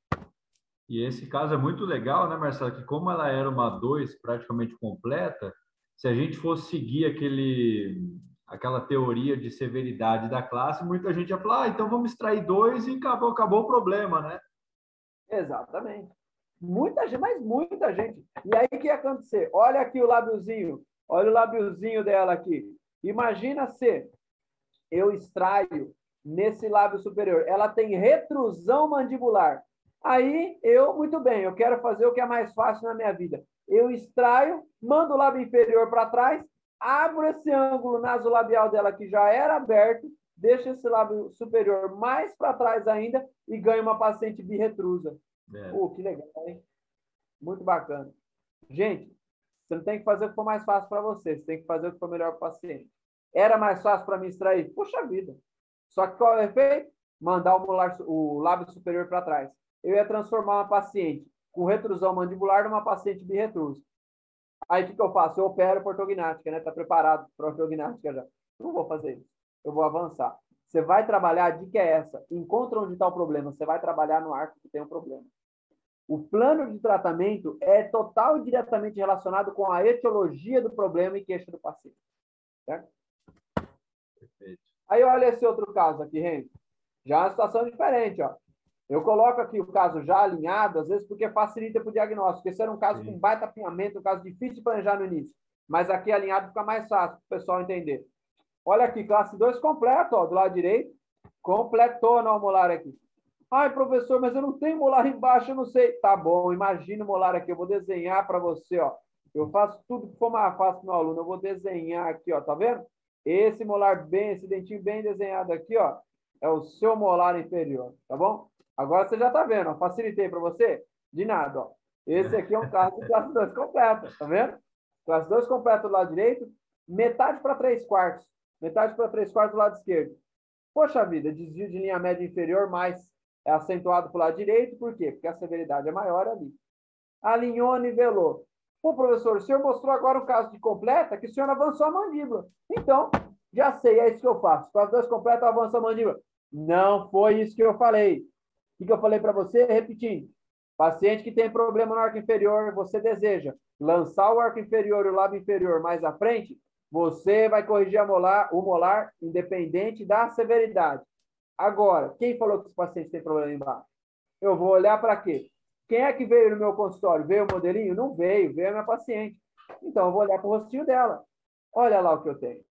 E esse caso é muito legal, né, Marcelo? Que como ela era uma 2 praticamente completa, se a gente fosse seguir aquele, aquela teoria de severidade da classe, muita gente ia falar, ah, então vamos extrair dois e acabou, acabou o problema, né? Exatamente. Muita gente, mas muita gente. E aí o que ia acontecer? Olha aqui o lábiozinho, olha o lábiozinho dela aqui. Imagina se eu extraio nesse lábio superior, ela tem retrusão mandibular. Aí eu, muito bem, eu quero fazer o que é mais fácil na minha vida. Eu extraio, mando o lábio inferior para trás, abro esse ângulo nasolabial dela que já era aberto, deixo esse lábio superior mais para trás ainda e ganho uma paciente birretrusa. É. Pô, que legal, hein? Muito bacana. Gente, você não tem que fazer o que for mais fácil para você, você tem que fazer o que for melhor para o paciente. Era mais fácil para mim extrair? Puxa vida. Só que qual é o efeito? Mandar o, molar, o lábio superior para trás. Eu ia transformar uma paciente com retrusão mandibular numa paciente birretrusa. Aí o que, que eu faço? Eu opero por ortognática, né? Está preparado para ortognática já. Não vou fazer isso. Eu vou avançar. Você vai trabalhar, a dica é essa. Encontra onde está o problema. Você vai trabalhar no arco que tem um problema. O plano de tratamento é total e diretamente relacionado com a etiologia do problema e queixa do paciente. Certo? Perfeito. Aí olha esse outro caso aqui, Renzo. Já é uma situação diferente, ó. Eu coloco aqui o caso já alinhado, às vezes porque facilita para o diagnóstico. Esse era um caso Sim. com baita apinhamento, um caso difícil de planejar no início. Mas aqui alinhado fica mais fácil para o pessoal entender. Olha aqui, classe 2 completo, ó, do lado direito. Completou no molar aqui. Ai, professor, mas eu não tenho molar embaixo, eu não sei. Tá bom, imagina o molar aqui. Eu vou desenhar para você, ó. Eu faço tudo que for mais fácil no aluno. Eu vou desenhar aqui, ó. Tá vendo? Esse molar bem, esse dentinho bem desenhado aqui, ó, é o seu molar inferior, tá bom? Agora você já tá vendo, ó. Facilitei para você? De nada, ó. Esse aqui é um caso de classe 2 completa, tá vendo? Classe 2 completa do lado direito, metade para 3 quartos. Metade para 3 quartos do lado esquerdo. Poxa vida, desvio de linha média inferior mais é acentuado para o lado direito, por quê? Porque a severidade é maior ali. Alinhou, nivelou. Pô, professor, o senhor mostrou agora o caso de completa que o senhor avançou a mandíbula. Então, já sei, é isso que eu faço. Caso dois completo, avança a mandíbula. Não foi isso que eu falei. O que eu falei para você? Repetindo. Paciente que tem problema no arco inferior, você deseja lançar o arco inferior e o lábio inferior mais à frente, você vai corrigir molar, o molar independente da severidade. Agora, quem falou que esse paciente tem problema embaixo? Eu vou olhar para quê? Quem é que veio no meu consultório? Veio o modelinho? Não veio, veio a minha paciente. Então, eu vou olhar para o rostinho dela. Olha lá o que eu tenho.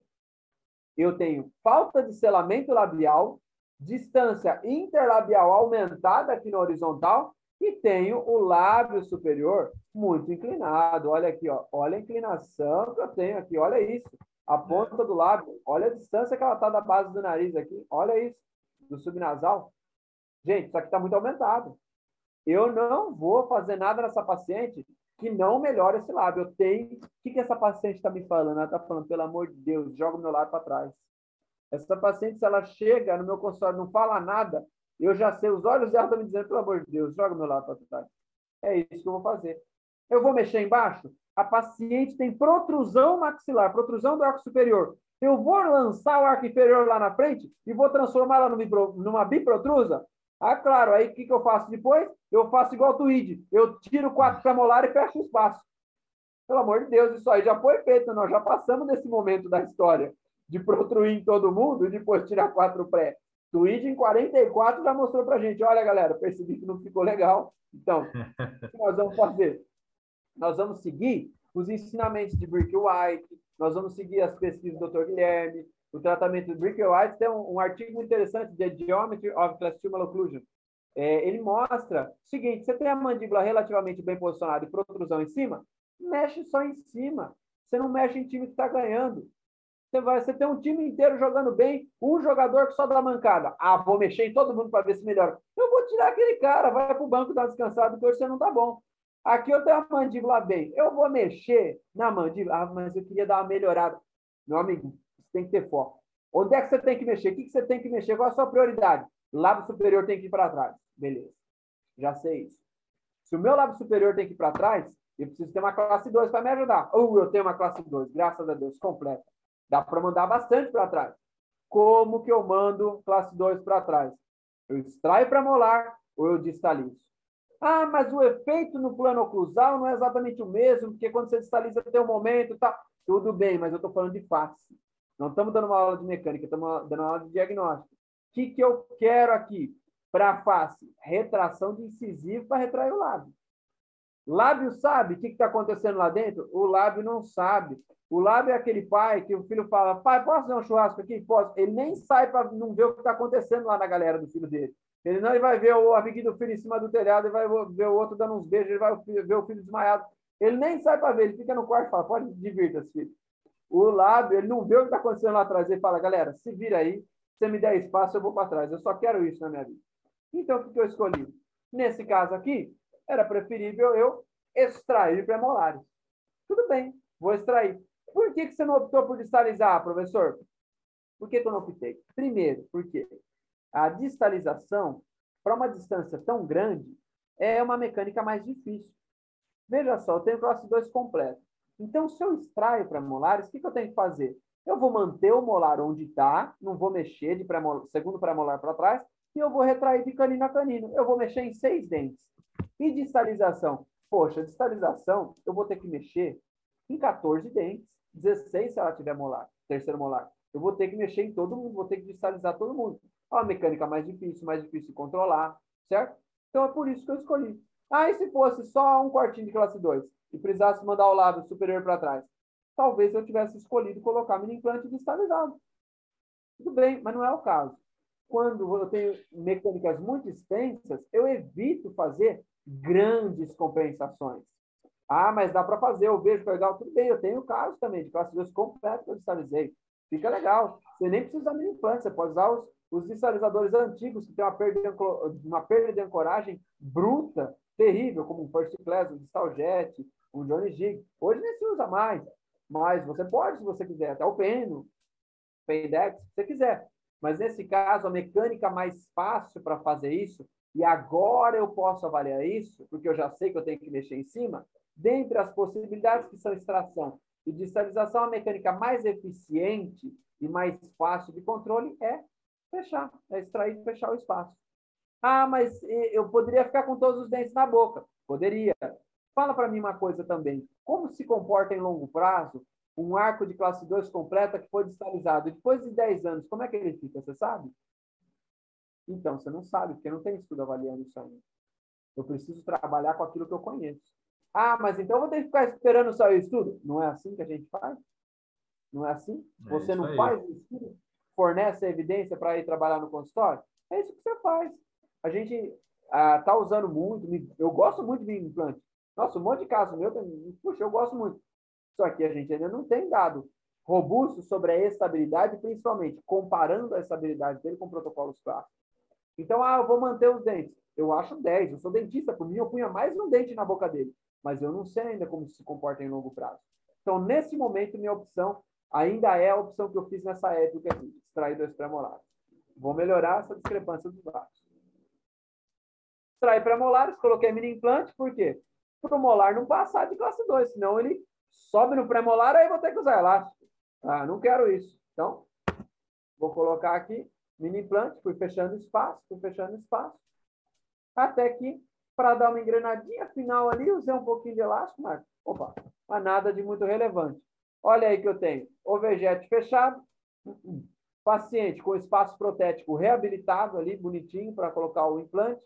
Eu tenho falta de selamento labial, distância interlabial aumentada aqui na horizontal e tenho o lábio superior muito inclinado. Olha aqui, ó. olha a inclinação que eu tenho aqui, olha isso. A ponta do lábio, olha a distância que ela está da base do nariz aqui, olha isso do subnasal. Gente, isso aqui está muito aumentado. Eu não vou fazer nada nessa paciente que não melhore esse lábio. Eu tenho. O que, que essa paciente está me falando? Ela está falando, pelo amor de Deus, joga o meu lábio para trás. Essa paciente, se ela chega no meu consultório não fala nada, eu já sei, os olhos dela estão me dizendo, pelo amor de Deus, joga o meu lábio para trás. É isso que eu vou fazer. Eu vou mexer embaixo? A paciente tem protrusão maxilar, protrusão do arco superior. Eu vou lançar o arco inferior lá na frente e vou transformá-la numa biprotrusa? Ah, claro, aí o que, que eu faço depois? Eu faço igual o Tweed. Eu tiro quatro premolares e fecho o espaço. Pelo amor de Deus, isso aí já foi feito. Nós já passamos nesse momento da história de protruir em todo mundo e depois tirar quatro pré. Tweed em 44 já mostrou para gente. Olha, galera, percebi que não ficou legal. Então, o que nós vamos fazer? Nós vamos seguir os ensinamentos de Brick White, nós vamos seguir as pesquisas do Dr. Guilherme, o tratamento de Brick White. Tem um, um artigo interessante, The Geometry of Classical Occlusion. É, ele mostra o seguinte: você tem a mandíbula relativamente bem posicionada e protrusão em cima, mexe só em cima. Você não mexe em time que está ganhando. Você, vai, você tem um time inteiro jogando bem, um jogador que só dá mancada. Ah, vou mexer em todo mundo para ver se melhora. Eu vou tirar aquele cara, vai para o banco dar descansado, porque hoje você não está bom. Aqui eu tenho a mandíbula bem. Eu vou mexer na mandíbula. Ah, mas eu queria dar uma melhorada. Meu amigo, você tem que ter foco. Onde é que você tem que mexer? O que você tem que mexer? Qual é a sua prioridade? Lábio superior tem que ir para trás. Beleza. Já sei isso. Se o meu lábio superior tem que ir para trás, eu preciso ter uma classe 2 para me ajudar. Ou eu tenho uma classe 2, graças a Deus, completa. Dá para mandar bastante para trás. Como que eu mando classe 2 para trás? Eu extraio para molar ou eu distalizo? Ah, mas o efeito no plano oclusal não é exatamente o mesmo, porque quando você distaliza tem um momento, tá? Tudo bem, mas eu estou falando de face. Não estamos dando uma aula de mecânica, estamos dando uma aula de diagnóstico. O que, que eu quero aqui para a face? Retração de incisivo para retrair o lábio. Lábio sabe o que está acontecendo lá dentro? O lábio não sabe. O lábio é aquele pai que o filho fala: pai, posso fazer um churrasco aqui? Posso. Ele nem sai para não ver o que está acontecendo lá na galera do filho dele. Ele não ele vai ver o amiguinho do filho em cima do telhado, ele vai ver o outro dando uns beijos, ele vai ver o filho desmaiado. Ele nem sai para ver, ele fica no quarto e fala: pode divirta-se, filho. O lábio, ele não vê o que está acontecendo lá atrás. Ele fala: galera, se vira aí, você me der espaço, eu vou para trás. Eu só quero isso na minha vida. Então, o que eu escolhi? Nesse caso aqui, era preferível eu extrair premolares. Tudo bem, vou extrair. Por que, que você não optou por distalizar, professor? Por que, que eu não optei? Primeiro, porque a distalização, para uma distância tão grande, é uma mecânica mais difícil. Veja só, eu tenho classe 2 completo. Então, se eu extraio premolares, o que, que eu tenho que fazer? Eu vou manter o molar onde está, não vou mexer de pré segundo pré-molar para trás, e eu vou retrair de canino a canino. Eu vou mexer em seis dentes. E distalização? Poxa, distalização, eu vou ter que mexer em 14 dentes, 16 se ela tiver molar, terceiro molar. Eu vou ter que mexer em todo mundo, vou ter que distalizar todo mundo. É uma mecânica mais difícil, mais difícil de controlar, certo? Então é por isso que eu escolhi. Ah, e se fosse só um quartinho de classe 2 e precisasse mandar o lábio superior para trás? Talvez eu tivesse escolhido colocar mini implante distalizado. Tudo bem, mas não é o caso. Quando eu tenho mecânicas muito extensas, eu evito fazer grandes compensações. Ah, mas dá para fazer, eu vejo que é legal. Tudo bem, eu tenho casos também de classe 2 completo que eu distalizei. Fica legal. Você nem precisa usar mini implante, você pode usar os, os distalizadores antigos que tem uma perda, de, uma perda de ancoragem bruta, terrível, como um First Class, um Distaljet, um Johnny Jig. Hoje nem se usa mais, mas você pode, se você quiser, até o Peno, Paydex, se você quiser. Mas nesse caso, a mecânica mais fácil para fazer isso, e agora eu posso avaliar isso, porque eu já sei que eu tenho que mexer em cima, dentre as possibilidades que são extração e distalização, a mecânica mais eficiente e mais fácil de controle é fechar, é extrair e fechar o espaço. Ah, mas eu poderia ficar com todos os dentes na boca. Poderia. Fala para mim uma coisa também. Como se comporta em longo prazo um arco de classe 2 completa que foi distalizado? Depois de 10 anos, como é que ele fica? Você sabe? Então, você não sabe, porque não tem estudo avaliando isso ainda. Eu preciso trabalhar com aquilo que eu conheço. Ah, mas então eu vou ter que ficar esperando sair o estudo? Não é assim que a gente faz? Não é assim? É você não aí. faz o estudo? Fornece a evidência para ir trabalhar no consultório? É isso que você faz. A gente está ah, usando muito, eu gosto muito de implante. Nossa, um monte de caso meu, puxa, eu gosto muito. Só que a gente ainda não tem dado robusto sobre a estabilidade, principalmente comparando a estabilidade dele com protocolos clássicos. Então, ah, eu vou manter os dentes. Eu acho 10. Eu sou dentista, por mim, eu punha mais um dente na boca dele. Mas eu não sei ainda como se comporta em longo prazo. Então, nesse momento, minha opção ainda é a opção que eu fiz nessa época aqui, extrair dois pré-molares. Vou melhorar essa discrepância dos dados. Extrair pré-molares, coloquei mini implante, por quê? Para o molar não passar de classe 2, senão ele sobe no pré-molar, aí vou ter que usar elástico. Ah, não quero isso. Então, vou colocar aqui mini implante, fui fechando espaço, fui fechando espaço, até que, para dar uma engrenadinha final ali, usei um pouquinho de elástico, mas, opa, mas nada de muito relevante. Olha aí que eu tenho overjet fechado, paciente com espaço protético reabilitado ali, bonitinho, para colocar o implante,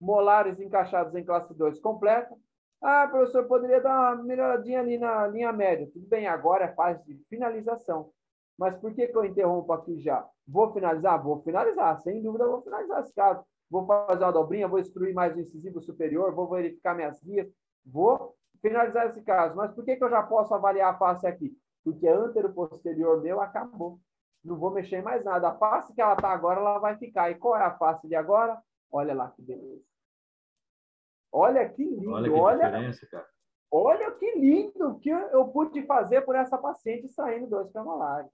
molares encaixados em classe 2 completa. Ah, professor, poderia dar uma melhoradinha ali na linha média. Tudo bem, agora é fase de finalização. Mas por que, que eu interrompo aqui já? Vou finalizar? Vou finalizar, sem dúvida vou finalizar esse caso. Vou fazer uma dobrinha, vou instruir mais o incisivo superior, vou verificar minhas guias, vou finalizar esse caso. Mas por que, que eu já posso avaliar a face aqui? Porque antero posterior meu acabou. Não vou mexer em mais nada. A face que ela está agora, ela vai ficar. E qual é a face de agora? Olha lá que beleza. Olha que lindo. Olha que olha, diferença, cara. Olha que lindo que eu pude fazer por essa paciente saindo dois premolares.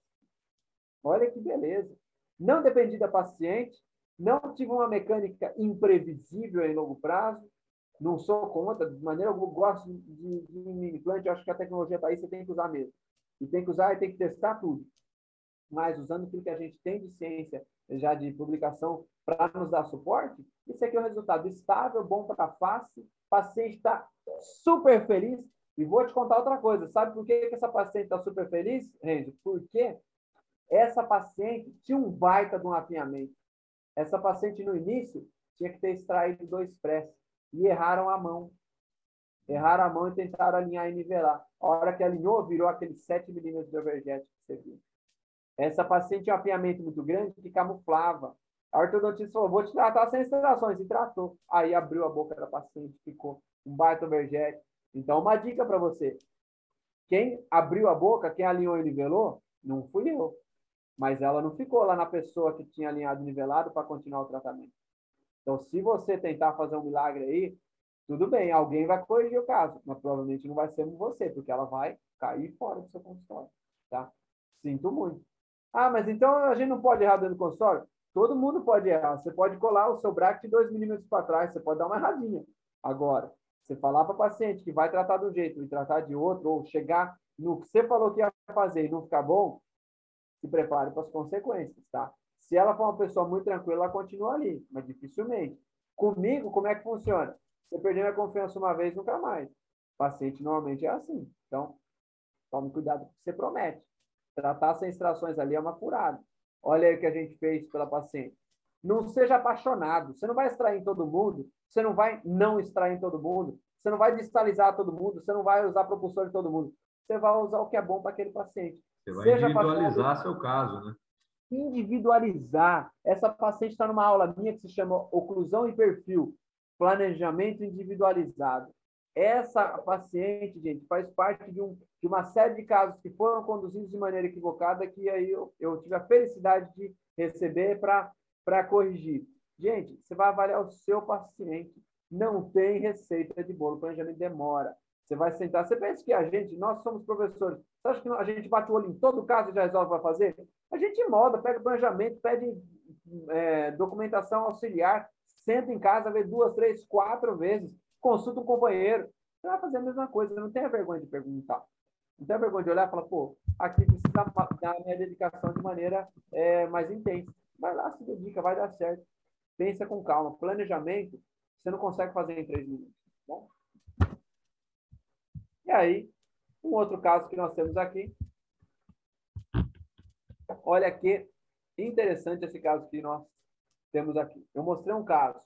Olha que beleza. Não dependi da paciente, Não tive uma mecânica imprevisível em longo prazo. Não sou contra, de maneira eu gosto de, de implante, acho que a tecnologia está aí, você tem que usar mesmo. E tem que usar e tem que testar tudo. Mas usando aquilo que a gente tem de ciência, já de publicação, para nos dar suporte, isso aqui é um resultado estável, bom para a face, o paciente está super feliz. E vou te contar outra coisa. Sabe por que, que essa paciente está super feliz, Renzo? Porque essa paciente tinha um baita de um afinhamento. Essa paciente, no início, tinha que ter extraído dois press e erraram a mão. Erraram a mão e tentaram alinhar e nivelar. A hora que alinhou, virou aquele 7 milímetros de overjet que você viu. Essa paciente tinha um apiamento muito grande que camuflava. A ortodontista falou, vou te tratar sem extrações. E tratou. Aí abriu a boca da paciente, ficou um baita overjet. Então, uma dica para você. Quem abriu a boca, quem alinhou e nivelou, não fui eu. Mas ela não ficou lá na pessoa que tinha alinhado e nivelado para continuar o tratamento. Então, se você tentar fazer um milagre aí, tudo bem, alguém vai corrigir o caso, mas provavelmente não vai ser você, porque ela vai cair fora do seu consultório, tá? Sinto muito. Ah, mas então a gente não pode errar dentro do consultório? Todo mundo pode errar. Você pode colar o seu bracket dois milímetros para trás, você pode dar uma erradinha. Agora, você falar para o paciente que vai tratar de um jeito e tratar de outro, ou chegar no que você falou que ia fazer e não ficar bom, se prepare para as consequências, tá? Se ela for uma pessoa muito tranquila, ela continua ali, mas dificilmente. Comigo, como é que funciona? Você perdeu a confiança uma vez, nunca mais. O paciente normalmente é assim. Então, tome cuidado com o que você promete. Tratar sem extrações ali é uma furada. Olha aí o que a gente fez pela paciente. Não seja apaixonado. Você não vai extrair em todo mundo. Você não vai não extrair em todo mundo. Você não vai distalizar todo mundo. Você não vai usar propulsor em todo mundo. Você vai usar o que é bom para aquele paciente. Você vai seja individualizar seu caso, né? Individualizar. Essa paciente está numa aula minha que se chama Oclusão e Perfil. Planejamento individualizado. Essa paciente, gente, faz parte de, um, de uma série de casos que foram conduzidos de maneira equivocada que aí eu, eu tive a felicidade de receber para corrigir. Gente, você vai avaliar o seu paciente. Não tem receita de bolo. O planejamento demora. Você vai sentar. Você pensa que a gente, nós somos professores. Você acha que a gente bate o olho em todo caso e já resolve para fazer? A gente moda, pega planejamento, pede é, documentação auxiliar, senta em casa, vê duas, três, quatro vezes consulta um companheiro. Você vai fazer a mesma coisa, não tenha vergonha de perguntar. Não tenha vergonha de olhar e falar, pô, aqui precisa dar minha dedicação de maneira é, mais intensa. Vai lá, se dedica, vai dar certo. Pensa com calma. Planejamento, você não consegue fazer em três minutos. Tá bom? E aí, um outro caso que nós temos aqui. Olha que interessante esse caso que nós temos aqui. Eu mostrei um caso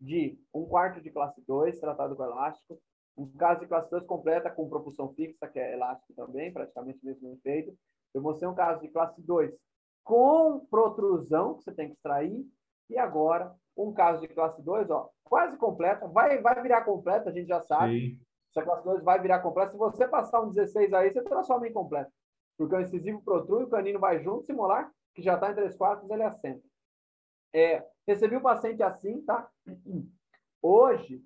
de um quarto de classe 2, tratado com elástico, um caso de classe 2 completa com propulsão fixa, que é elástico também, praticamente o mesmo efeito. Eu mostrei um caso de classe 2 com protrusão, que você tem que extrair, e agora um caso de classe 2, ó, quase completa, vai, vai virar completa, a gente já sabe. Sim. Essa classe 2 vai virar completa. Se você passar um 16 aí, você transforma em completa. Porque o incisivo protrui, o canino vai junto, se molar, que já está em 3 quartos, ele assenta. É, recebi o paciente assim, tá? Hoje,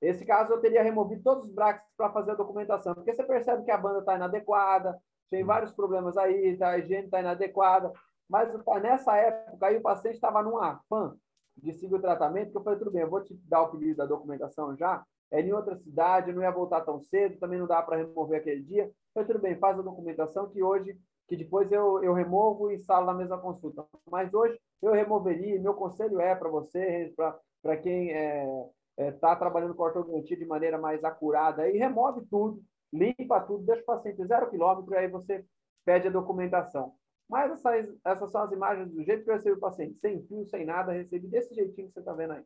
esse caso eu teria removido todos os brackets para fazer a documentação, porque você percebe que a banda está inadequada, tem vários problemas aí, tá? a higiene está inadequada, mas nessa época aí o paciente estava num afã de seguir o tratamento, que eu falei, tudo bem, eu vou te dar o pedido da documentação já, é em outra cidade, não ia voltar tão cedo, também não dá para remover aquele dia. Eu falei, tudo bem, faz a documentação que hoje que depois eu, eu removo e instalo na mesma consulta. Mas hoje eu removeria, meu conselho é para você, para quem está é, tá trabalhando com ortodontia de maneira mais acurada, aí remove tudo, limpa tudo, deixa o paciente zero quilômetro, aí você pede a documentação. Mas essas, essas são as imagens do jeito que eu recebi o paciente, sem fio, sem nada, recebi desse jeitinho que você está vendo aí.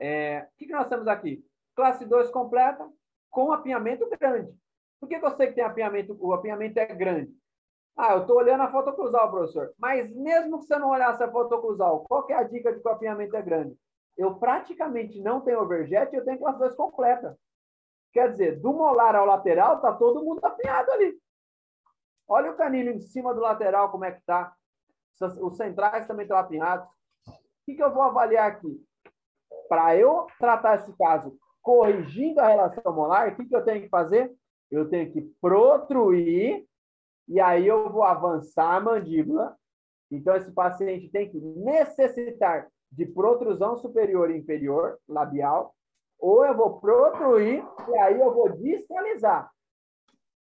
É, o que, que nós temos aqui? Classe 2 completa, com apinhamento grande. Por que, que eu sei que tem apinhamento, o apinhamento é grande? Ah, eu estou olhando a foto cruzal, professor. Mas mesmo que você não olhasse a foto cruzal, qual é a dica de que o apinhamento é grande? Eu praticamente não tenho overjet e eu tenho classe 2 completa. Quer dizer, do molar ao lateral, está todo mundo apinhado ali. Olha o canino em cima do lateral, como é que está. Os centrais também estão apinhados. O que, que eu vou avaliar aqui? Para eu tratar esse caso corrigindo a relação molar, o que, que eu tenho que fazer? Eu tenho que protruir e aí eu vou avançar a mandíbula Então, esse paciente tem que necessitar de protrusão superior e inferior labial, ou eu vou protruir e aí eu vou distalizar.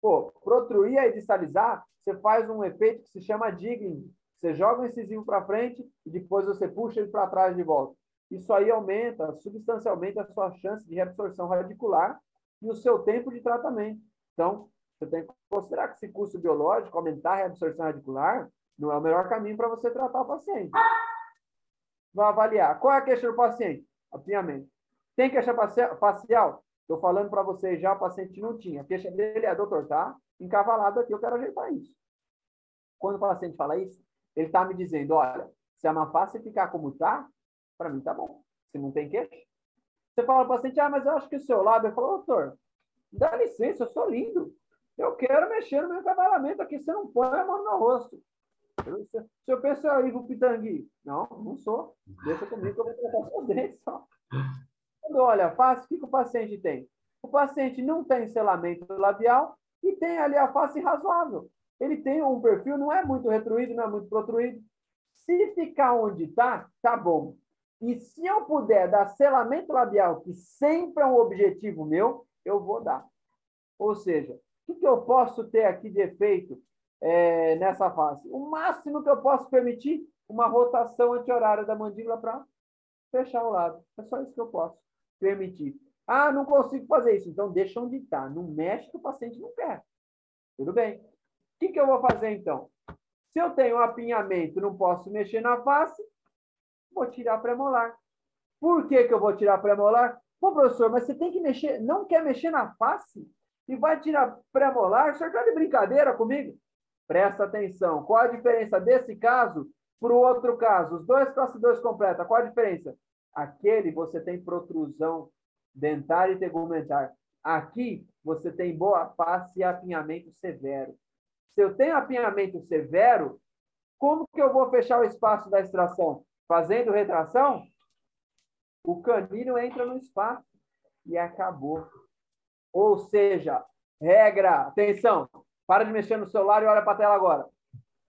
Pô, protruir e distalizar, você faz um efeito que se chama digging. Você joga o incisivo para frente e depois você puxa ele para trás de volta. Isso aí aumenta substancialmente a sua chance de reabsorção radicular e o seu tempo de tratamento. Então, você tem que considerar que esse curso biológico, aumentar a reabsorção radicular, não é o melhor caminho para você tratar o paciente. Vai avaliar. Qual é a queixa do paciente? Apinhamento. Tem queixa facial? Estou falando para vocês já, o paciente não tinha. A queixa dele é, doutor, tá encavalado aqui, eu quero ajeitar isso. Quando o paciente fala isso, ele está me dizendo, olha, se a má face ficar como está, para mim tá bom. Se não tem queixa. Você fala para o paciente, ah, mas eu acho que o seu lábio... Eu doutor, dá licença, eu sou lindo. Eu quero mexer no meu cavalamento aqui, você não põe a mão no meu rosto. Se eu penso aí, Ivo Pitangui, não, não sou. Deixa comigo que eu vou tratar seus dentes só. Quando olha face, o que, que o paciente tem? O paciente não tem selamento labial e tem ali a face razoável. Ele tem um perfil, não é muito retruído, não é muito protruído. Se ficar onde está, tá bom. E se eu puder dar selamento labial, que sempre é um objetivo meu, eu vou dar. Ou seja, o que, que eu posso ter aqui de efeito é, nessa face? O máximo que eu posso permitir, uma rotação anti-horária da mandíbula para fechar o lado. É só isso que eu posso permitir. Ah, não consigo fazer isso. Então, deixa onde está. Não mexe que o paciente não quer. Tudo bem. O que, que eu vou fazer, então? Se eu tenho apinhamento não posso mexer na face, vou tirar premolar. Por que, que eu vou tirar premolar? Pô, professor, mas você tem que mexer, não quer mexer na face? E vai tirar premolar? O senhor está de brincadeira comigo? Presta atenção. Qual a diferença desse caso para o outro caso? Os dois classe 2 completa. Qual a diferença? Aquele você tem protrusão dentária e tegumentar. Aqui você tem boa face e apinhamento severo. Se eu tenho apinhamento severo, como que eu vou fechar o espaço da extração? Fazendo retração? O canino entra no espaço e acabou. Ou seja, regra, atenção, para de mexer no celular e olha para a tela agora.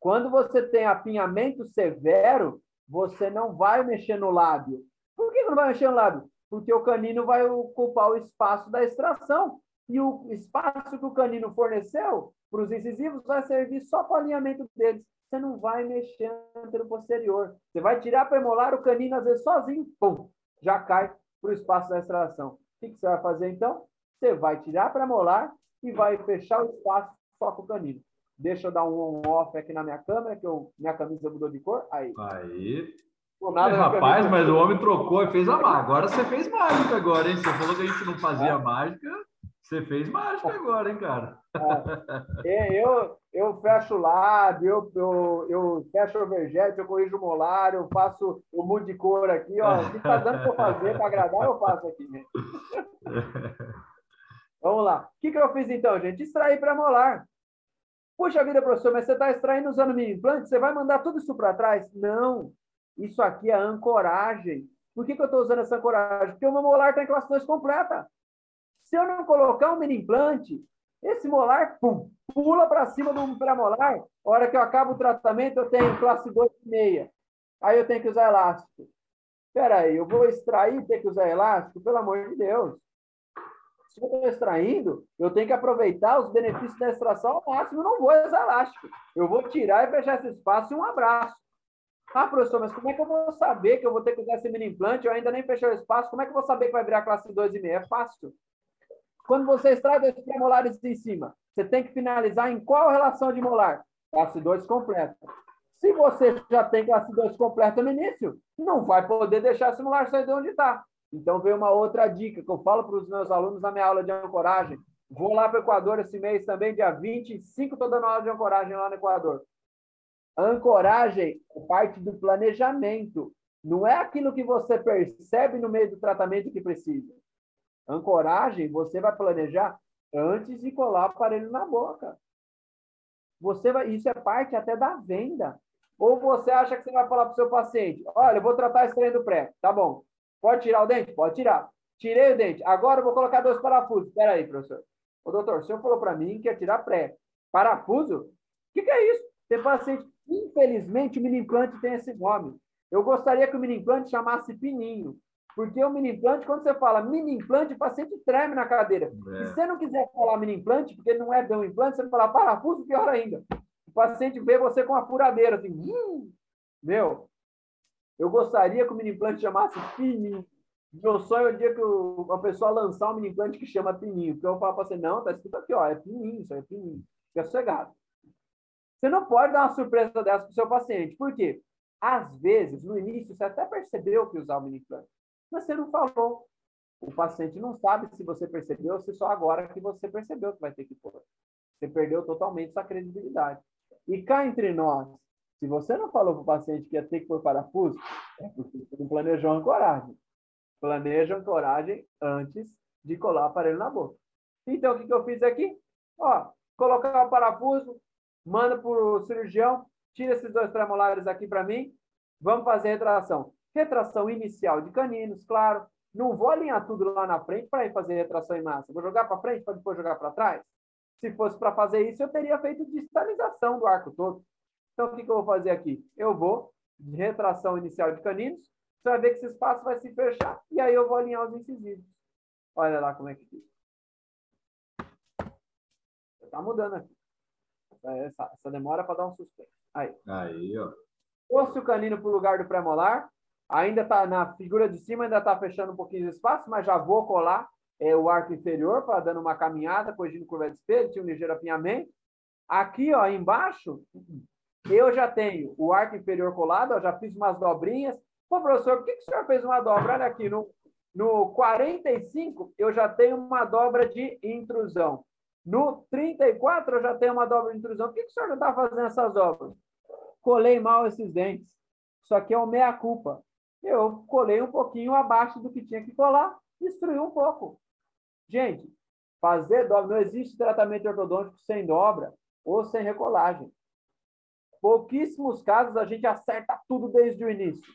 Quando você tem apinhamento severo, você não vai mexer no lábio. Por que não vai mexer no lábio? Porque o canino vai ocupar o espaço da extração. E o espaço que o canino forneceu para os incisivos vai servir só para o alinhamento deles. Você não vai mexer no posterior. Você vai tirar premolar, o canino às vezes sozinho, pum, já cai para o espaço da extração. O que, você vai fazer então? Você vai tirar premolar e vai fechar o espaço só com o canino. Deixa eu dar um on-off aqui na minha câmera, que eu, minha camisa mudou de cor. Aí. Aí. Nada, é, rapaz, mas o homem trocou e fez a mágica. Agora você fez mágica agora, hein? Você falou que a gente não fazia é. mágica. Você fez mágica agora, hein, cara? É, eu, eu fecho o lábio, eu, eu, eu fecho o vergete, eu corrijo o molar, eu faço o mundo de cor aqui, ó. O que tá dando para fazer para agradar, eu faço aqui, né? Vamos lá. O que, que eu fiz então, gente? Extrair para molar. Puxa vida, professor, mas você está extraindo usando mini implante? Você vai mandar tudo isso para trás? Não. Isso aqui é ancoragem. Por que, que eu estou usando essa ancoragem? Porque o meu molar está em classe 2 completa. Se eu não colocar um mini implante, esse molar pum, pula para cima do premolar. A hora que eu acabo o tratamento, eu tenho classe 2,5. Aí eu tenho que usar elástico. Espera aí, eu vou extrair e ter que usar elástico? Pelo amor de Deus. Se eu estou extraindo, eu tenho que aproveitar os benefícios da extração ao máximo. Eu não vou usar elástico. Eu vou tirar e fechar esse espaço e um abraço. Ah, professor, mas como é que eu vou saber que eu vou ter que usar esse mini implante? Eu ainda nem fechei o espaço. Como é que eu vou saber que vai virar classe 2,5? É fácil. Quando você extrai dois premolares em cima, você tem que finalizar em qual relação de molar? Classe 2 completa. Se você já tem classe 2 completa no início, não vai poder deixar esse molar sair de onde está. Então, veio uma outra dica que eu falo para os meus alunos na minha aula de ancoragem. Vou lá para o Equador esse mês também, dia 25, estou dando aula de ancoragem lá no Equador. Ancoragem é parte do planejamento. Não é aquilo que você percebe no meio do tratamento que precisa. Ancoragem, você vai planejar antes de colar o aparelho na boca. Você vai, isso é parte até da venda. Ou você acha que você vai falar para o seu paciente: olha, eu vou tratar esse trem do pré. Tá bom. Pode tirar o dente? Pode tirar. Tirei o dente. Agora eu vou colocar dois parafusos. Espera aí, professor. Ô, doutor, o senhor falou para mim que ia tirar pré. Parafuso? O que, que é isso? Tem paciente. Infelizmente, o mini implante tem esse nome. Eu gostaria que o mini implante chamasse pininho, porque o mini implante, quando você fala mini implante, o paciente treme na cadeira. É. Se você não quiser falar mini implante, porque não é bem um implante, você fala parafuso, pior ainda. O paciente vê você com a furadeira, assim, hum, meu, eu gostaria que o mini implante chamasse pininho. Meu sonho é o dia que o, a pessoa lançar um mini implante que chama pininho. Porque eu falo para você, não, tá escrito aqui, ó, é pininho, isso é pininho. Fica sossegado. Você não pode dar uma surpresa dessa para o seu paciente. Por quê? Às vezes, no início, você até percebeu que usar o mini implante, mas você não falou. O paciente não sabe se você percebeu ou se só agora que você percebeu que vai ter que pôr. Você perdeu totalmente sua credibilidade. E cá entre nós, se você não falou para o paciente que ia ter que pôr parafuso, é porque você não planejou a ancoragem. Planeja a ancoragem antes de colar o aparelho na boca. Então, o que, que eu fiz aqui? Ó, colocar o parafuso, manda para o cirurgião, tira esses dois premolares aqui para mim, vamos fazer retração. Retração inicial de caninos, claro. Não vou alinhar tudo lá na frente para ir fazer retração em massa. Vou jogar para frente para depois jogar para trás. Se fosse para fazer isso, eu teria feito distalização do arco todo. Então, o que, que eu vou fazer aqui? Eu vou de retração inicial de caninos, você vai ver que esse espaço vai se fechar, e aí eu vou alinhar os incisivos. Olha lá como é que fica. Está mudando aqui. Essa, essa demora para dar um suspense. Aí. Aí, ó. Trouxe o canino para o lugar do pré-molar. Ainda está na figura de cima, ainda está fechando um pouquinho de espaço, mas já vou colar é, o arco inferior para dando uma caminhada, corrigindo curva de espelho, tinha um ligeiro apinhamento. Aqui, ó, embaixo, eu já tenho o arco inferior colado, ó, já fiz umas dobrinhas. Pô, professor, por que, que o senhor fez uma dobra? Olha aqui, no, no 45, eu já tenho uma dobra de intrusão. No 34, eu já tenho uma dobra de intrusão. Por que, que o senhor já está fazendo essas dobras? Colei mal esses dentes. Isso aqui é o meia-culpa. Eu colei um pouquinho abaixo do que tinha que colar, destruí um pouco. Gente, fazer dobra, não existe tratamento ortodôntico sem dobra ou sem recolagem pouquíssimos casos a gente acerta tudo desde o início.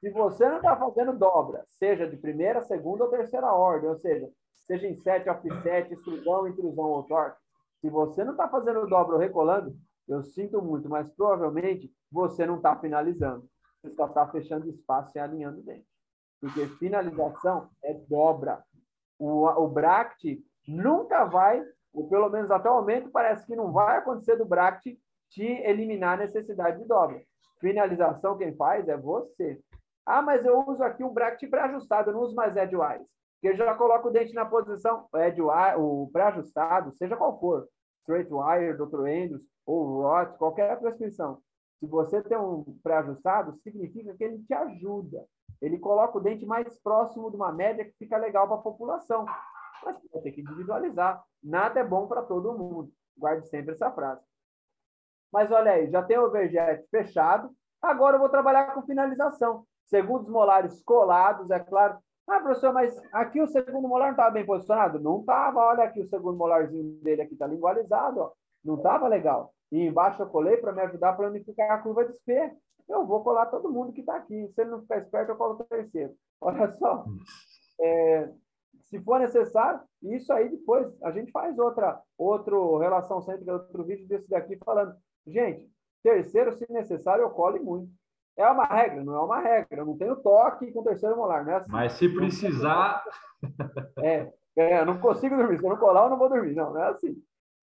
Se você não está fazendo dobra, seja de primeira, segunda ou terceira ordem, ou seja, seja em sete, offset, extrusão, intrusão ou torque, se você não está fazendo dobra ou recolando, eu sinto muito, mas provavelmente você não está finalizando. Você só está fechando espaço e alinhando dentro. Porque finalização é dobra. O, o Bract nunca vai, ou pelo menos até o momento, parece que não vai acontecer do Bract te eliminar a necessidade de dobra. Finalização, quem faz é você. Ah, mas eu uso aqui um bracket pré-ajustado, eu não uso mais edgewise. Porque já coloco o dente na posição edgewise, o pré-ajustado, seja qual for. Straight wire, Dr. Andrews, ou Roth, qualquer prescrição. Se você tem um pré-ajustado, significa que ele te ajuda. Ele coloca o dente mais próximo de uma média que fica legal para a população. Mas você ter que individualizar. Nada é bom para todo mundo. Guarde sempre essa frase. Mas olha aí, já tem o overjet fechado. Agora eu vou trabalhar com finalização. Segundos molares colados, é claro. Ah, professor, mas aqui o segundo molar não estava bem posicionado? Não estava. Olha aqui o segundo molarzinho dele aqui está lingualizado. Ó. Não estava legal. E embaixo eu colei para me ajudar a planificar a curva de espelho. Eu vou colar todo mundo que está aqui. Se ele não ficar esperto, eu colo o terceiro. Olha só. É, se for necessário, isso aí depois a gente faz outra, outro relação sempre, outro vídeo desse daqui falando Gente, terceiro, se necessário, eu cole muito. É uma regra? Não é uma regra. Eu não tenho toque com terceiro molar, não é assim. Mas se precisar. É, é, eu não consigo dormir. Se eu não colar, eu não vou dormir. Não, não é assim.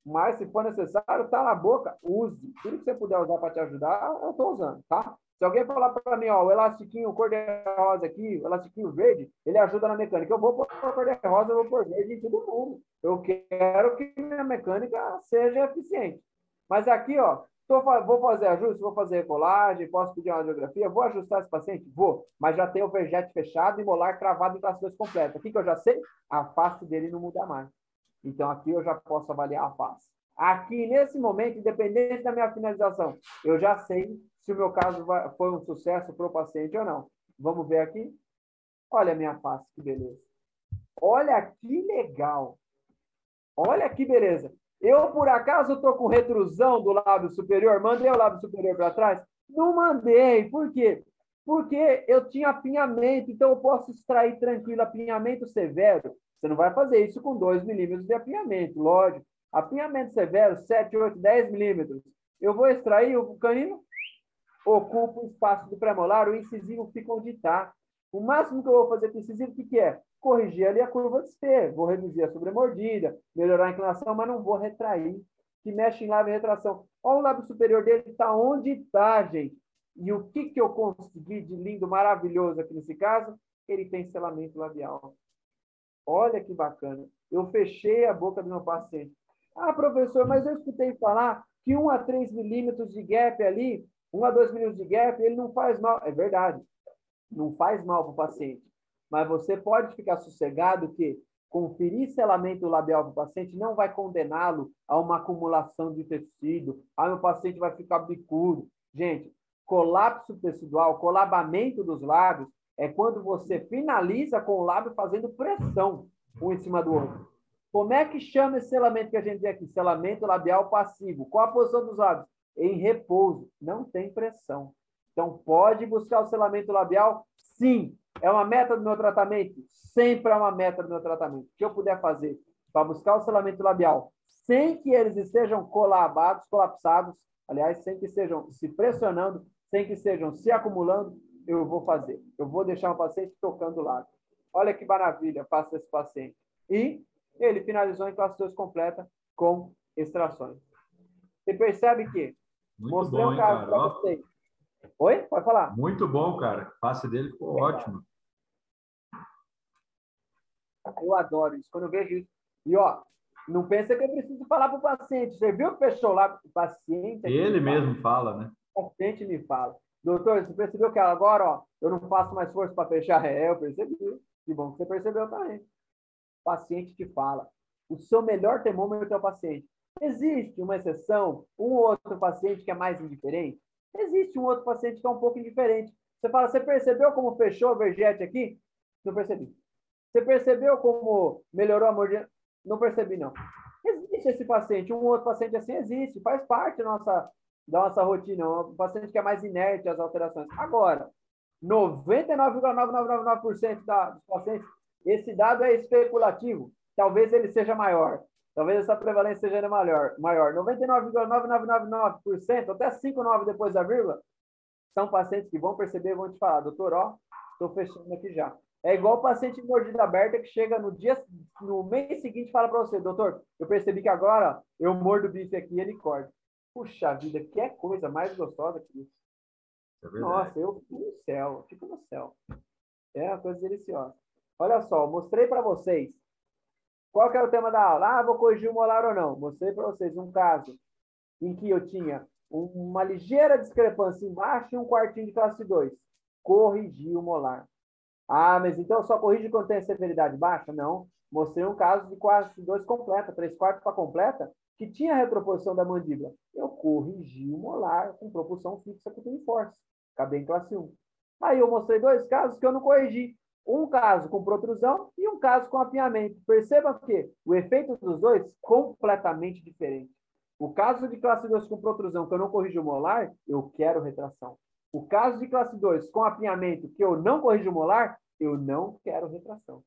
Mas se for necessário, tá na boca, use. Tudo que você puder usar para te ajudar, eu estou usando, tá? Se alguém falar para mim, ó, o elastiquinho cor-de-rosa aqui, o elastiquinho verde, ele ajuda na mecânica. Eu vou pôr cor-de-rosa, eu vou pôr verde em todo mundo. Eu quero que minha mecânica seja eficiente. Mas aqui, ó, Tô, vou fazer ajuste, vou fazer recolagem, posso pedir uma radiografia, vou ajustar esse paciente? Vou, mas já tem o vergete fechado e molar cravado em classe 2 completa. O que, que eu já sei? A face dele não muda mais. Então, aqui eu já posso avaliar a face. Aqui, nesse momento, independente da minha finalização, eu já sei se o meu caso foi um sucesso para o paciente ou não. Vamos ver aqui? Olha a minha face, que beleza. Olha que legal. Olha que beleza. Eu, por acaso, estou com retrusão do lábio superior? Mandei o lábio superior para trás? Não mandei. Por quê? Porque eu tinha apinhamento, então eu posso extrair tranquilo apinhamento severo. Você não vai fazer isso com 2 milímetros de apinhamento, lógico. Apinhamento severo, 7, 8, 10 milímetros. Eu vou extrair o canino, ocupa o espaço do premolar, o incisivo fica onde está. O máximo que eu vou fazer com incisivo, o que, que é? Corrigir ali a curva de C. Vou reduzir a sobremordida, melhorar a inclinação, mas não vou retrair. Que mexe em lábio e retração. Olha o lábio superior dele, está onde está, gente. E o que, que eu consegui de lindo, maravilhoso aqui nesse caso? Ele tem selamento labial. Olha que bacana. Eu fechei a boca do meu paciente. Ah, professor, mas eu escutei falar que 1 a 3 milímetros de gap ali, 1 a 2 milímetros de gap, ele não faz mal. É verdade. Não faz mal para o paciente. Mas você pode ficar sossegado que conferir selamento labial para o paciente não vai condená-lo a uma acumulação de tecido. Ah, meu paciente vai ficar bicudo. Gente, colapso tecidual, colabamento dos lábios, é quando você finaliza com o lábio fazendo pressão um em cima do outro. Como é que chama esse selamento que a gente diz aqui? Selamento labial passivo. Qual a posição dos lábios? Em repouso. Não tem pressão. Então, pode buscar o selamento labial? Sim. É uma meta do meu tratamento? Sempre é uma meta do meu tratamento. O que eu puder fazer para buscar o selamento labial sem que eles estejam colabados, colapsados, aliás, sem que estejam se pressionando, sem que estejam se acumulando, eu vou fazer. Eu vou deixar o paciente tocando lá. Olha que maravilha, faça esse paciente. E ele finalizou em classe 2 completa com extrações. Você percebe que Muito mostrei bom, um caso para vocês. Oi? Pode falar. Muito bom, cara. A face dele ficou ótimo. Eu adoro isso. Quando eu vejo isso. E, ó, não pensa que eu preciso falar para o paciente. Você viu que fechou lá o paciente? Ele mesmo fala. fala, né? O paciente me fala. Doutor, você percebeu que agora, ó, eu não faço mais força para fechar? É, eu percebi. Que bom que você percebeu também. Paciente que fala. O seu melhor termômetro é o paciente. Existe uma exceção, um ou outro paciente que é mais indiferente? Existe um outro paciente que é um pouco indiferente. Você fala, você percebeu como fechou o vergete aqui? Não percebi. Você percebeu como melhorou a mordida? Não percebi, não. Existe esse paciente, um outro paciente assim existe, faz parte da nossa da nossa rotina, um paciente que é mais inerte às alterações. Agora, 99,9999% dos pacientes, esse dado é especulativo. Talvez ele seja maior. Talvez essa prevalência seja maior. maior. 99,9999%, até 5,9% depois da vírgula, são pacientes que vão perceber e vão te falar, doutor, ó, estou fechando aqui já. É igual o paciente de mordida aberta que chega no dia, no mês seguinte e fala para você, doutor, eu percebi que agora eu mordo o bife aqui e ele corta. Puxa vida, que é coisa mais gostosa que isso. É Nossa, eu fico no céu, fico no céu. É uma coisa deliciosa. Olha só, mostrei para vocês. Qual que era o tema da aula? Ah, vou corrigir o molar ou não. Mostrei para vocês um caso em que eu tinha uma ligeira discrepância embaixo e um quartinho de classe 2. Corrigi o molar. Ah, mas então só corrige quando tem a severidade baixa? Não. Mostrei um caso de classe 2 completa, 3 quartos para completa, que tinha retroposição da mandíbula. Eu corrigi o molar com propulsão fixa o force. Acabei em classe 1. Aí eu mostrei dois casos que eu não corrigi. Um caso com protrusão e um caso com apinhamento. Perceba que o efeito dos dois completamente diferente. O caso de classe 2 com protrusão, que eu não corrigi o molar, eu quero retração. O caso de classe 2 com apinhamento, que eu não corrijo molar, eu não quero retração.